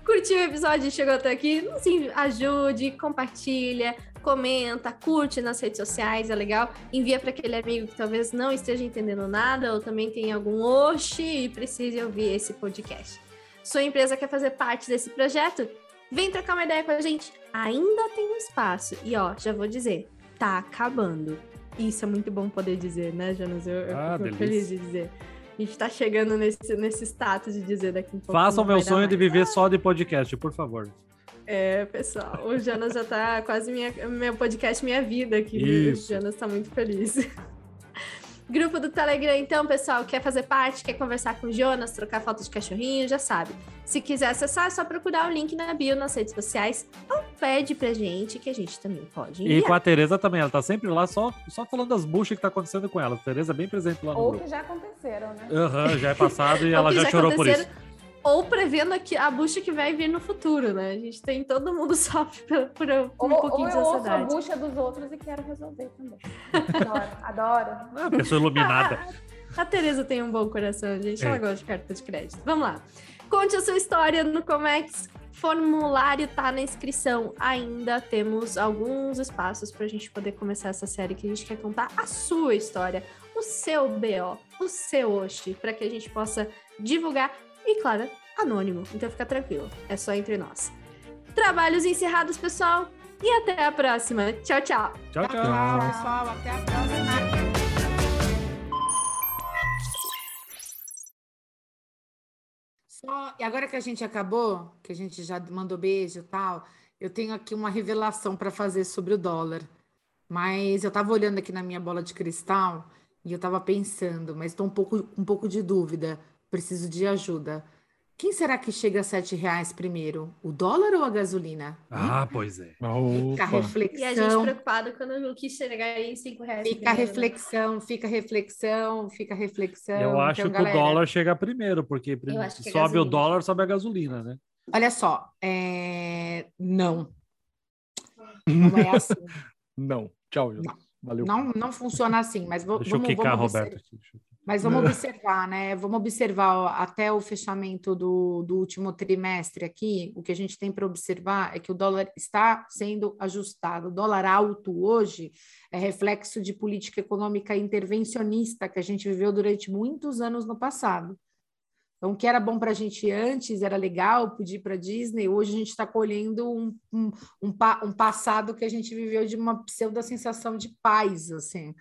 [SPEAKER 1] Curtiu o episódio e chegou até aqui? Nos ajude, compartilha, comenta, curte nas redes sociais, é legal. Envia para aquele amigo que talvez não esteja entendendo nada ou também tenha algum oxe e precise ouvir esse podcast. Sua empresa quer fazer parte desse projeto? Vem trocar uma ideia com a gente. Ainda tem um espaço. E ó, já vou dizer, tá acabando. Isso é muito bom poder dizer, né, Jonas? Eu, eu
[SPEAKER 2] Ah,
[SPEAKER 1] fico feliz de dizer. A gente tá chegando nesse, nesse status de dizer daqui um pouco.
[SPEAKER 2] Faça o meu sonho de viver só de podcast, por favor.
[SPEAKER 1] É, pessoal, o Jonas já tá quase minha, meu podcast, minha vida aqui.
[SPEAKER 2] Isso.
[SPEAKER 1] O Jonas tá muito feliz. *laughs* Grupo do Telegram, então, pessoal, quer fazer parte, quer conversar com o Jonas, trocar fotos de cachorrinho, já sabe. Se quiser acessar, é só procurar o link na bio nas redes sociais ou pede pra gente, que a gente também pode
[SPEAKER 2] E
[SPEAKER 1] enviar.
[SPEAKER 2] com a Tereza também, ela tá sempre lá só, só falando das buchas que tá acontecendo com ela. A Tereza é bem presente lá no
[SPEAKER 5] Ou
[SPEAKER 2] grupo.
[SPEAKER 5] que já aconteceram, né?
[SPEAKER 2] Aham, já é passado e ela
[SPEAKER 1] que
[SPEAKER 2] já, chorou por isso.
[SPEAKER 1] Ou prevendo aqui a bucha que vai vir no futuro, né? A gente tem, todo mundo *laughs* sofre por, por um
[SPEAKER 5] Ou,
[SPEAKER 1] pouquinho
[SPEAKER 5] ou
[SPEAKER 1] de
[SPEAKER 5] eu ouço a
[SPEAKER 1] ansiedade.
[SPEAKER 5] bucha dos outros e quero resolver também. *laughs* Adoro, adoro.
[SPEAKER 2] Ah, pessoa iluminada. *laughs*
[SPEAKER 1] A Tereza tem um bom coração, gente.
[SPEAKER 2] É.
[SPEAKER 1] Ela gosta de carta de crédito. Vamos lá. Conte a sua história no Comex. Formulário tá na inscrição. Ainda temos alguns espaços para a gente poder começar essa série que a gente quer contar a sua história, o seu BO, o seu Oshi, para que a gente possa divulgar e, claro, anônimo. Então fica tranquilo, é só entre nós. Trabalhos encerrados, pessoal, e até a próxima. Tchau, tchau.
[SPEAKER 2] Tchau, tchau.
[SPEAKER 3] Tchau, pessoal. Até a próxima. Só, e agora que a gente acabou, que a gente já mandou beijo e tal, eu tenho aqui uma revelação para fazer sobre o dólar. Mas eu estava olhando aqui na minha bola de cristal e eu estava pensando, mas estou um pouco, um pouco de dúvida, preciso de ajuda. Quem será que chega a sete reais primeiro? O dólar ou a gasolina?
[SPEAKER 2] Ah, pois é.
[SPEAKER 3] Fica a reflexão.
[SPEAKER 1] E a gente preocupada quando o quis chegar aí em 5 reais.
[SPEAKER 3] Fica a
[SPEAKER 1] primeiro, né?
[SPEAKER 3] reflexão, fica a reflexão, fica a reflexão.
[SPEAKER 2] Eu acho
[SPEAKER 3] Então,
[SPEAKER 2] que
[SPEAKER 3] galera,
[SPEAKER 2] o dólar chega primeiro, porque
[SPEAKER 1] Eu que é
[SPEAKER 2] sobe o dólar, sobe a gasolina, né?
[SPEAKER 3] Olha só, é, não. *laughs* Não é assim.
[SPEAKER 4] não. Tchau, Jonas. Valeu.
[SPEAKER 3] Não, não funciona assim, mas vo-
[SPEAKER 2] Deixa eu
[SPEAKER 3] vamos,
[SPEAKER 2] quicar,
[SPEAKER 3] vamos
[SPEAKER 2] Roberto.
[SPEAKER 3] observar. Mas vamos observar, né? Vamos observar até o fechamento do, do último trimestre aqui. O que a gente tem para observar é que o dólar está sendo ajustado. O dólar alto hoje é reflexo de política econômica intervencionista que a gente viveu durante muitos anos no passado. Então, o que era bom para a gente antes era legal, podia ir para Disney. Hoje a gente está colhendo um, um, um, pa um, passado que a gente viveu de uma pseudo sensação de paz, assim.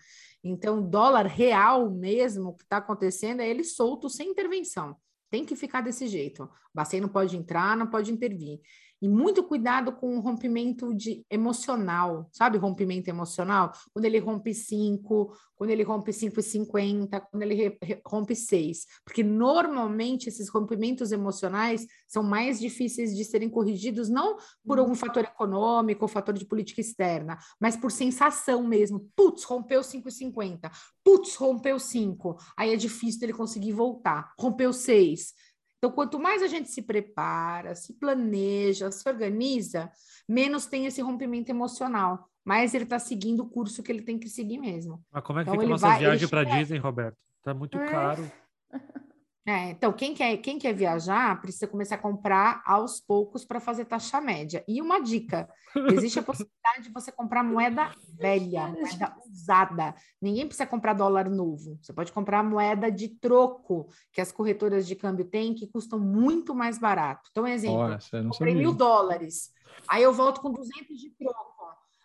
[SPEAKER 3] Então, dólar real mesmo, o que está acontecendo é ele solto sem intervenção. Tem que ficar desse jeito. O Bacen não pode entrar, não pode intervir. E muito cuidado com o rompimento de emocional, sabe? Rompimento emocional? Quando ele rompe 5, quando ele rompe 5,50, quando ele rompe 6. Porque normalmente esses rompimentos emocionais são mais difíceis de serem corrigidos, não por algum fator econômico ou fator de política externa, mas por sensação mesmo. Putz, rompeu 5,50. Putz, rompeu 5. Aí é difícil dele conseguir voltar. Rompeu 6 então, quanto mais a gente se prepara, se planeja, se organiza, menos tem esse rompimento emocional. Mais ele está seguindo o curso que ele tem que seguir mesmo.
[SPEAKER 2] Mas como é que
[SPEAKER 3] então,
[SPEAKER 2] fica a nossa viagem para Disney, Roberto? Tá muito é. caro. *laughs*
[SPEAKER 3] É, então, quem quer, quem quer viajar precisa começar a comprar aos poucos para fazer taxa média. E uma dica: existe a possibilidade de você comprar moeda velha, *laughs* moeda usada. Ninguém precisa comprar dólar novo. Você pode comprar moeda de troco que as corretoras de câmbio têm, que custam muito mais barato. Então, exemplo, comprei mil dólares, aí eu volto com 200 de troco.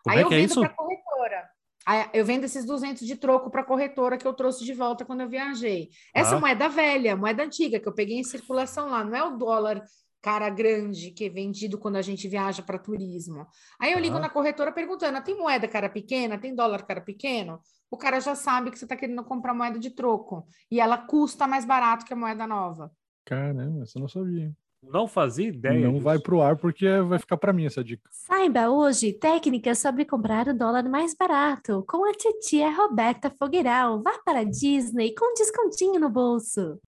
[SPEAKER 2] Como
[SPEAKER 3] aí
[SPEAKER 2] é
[SPEAKER 3] eu
[SPEAKER 2] vendo
[SPEAKER 3] é para corretora eu vendo esses 200 de troco para a corretora que eu trouxe de volta quando eu viajei. Essa ah. moeda velha, moeda antiga, que eu peguei em circulação lá, não é o dólar cara grande que é vendido quando a gente viaja para turismo. Aí eu ligo ah. na corretora perguntando: tem moeda cara pequena? Tem dólar cara pequeno? O cara já sabe que você está querendo comprar moeda de troco e ela custa mais barato que a moeda nova.
[SPEAKER 4] Caramba, você não sabia.
[SPEAKER 2] Não fazia ideia.
[SPEAKER 4] Não disso. vai pro ar porque vai ficar para mim essa dica.
[SPEAKER 1] Saiba hoje técnicas sobre comprar o dólar mais barato com a titia Roberta Fogueiral. Vá para a Disney com um descontinho no bolso.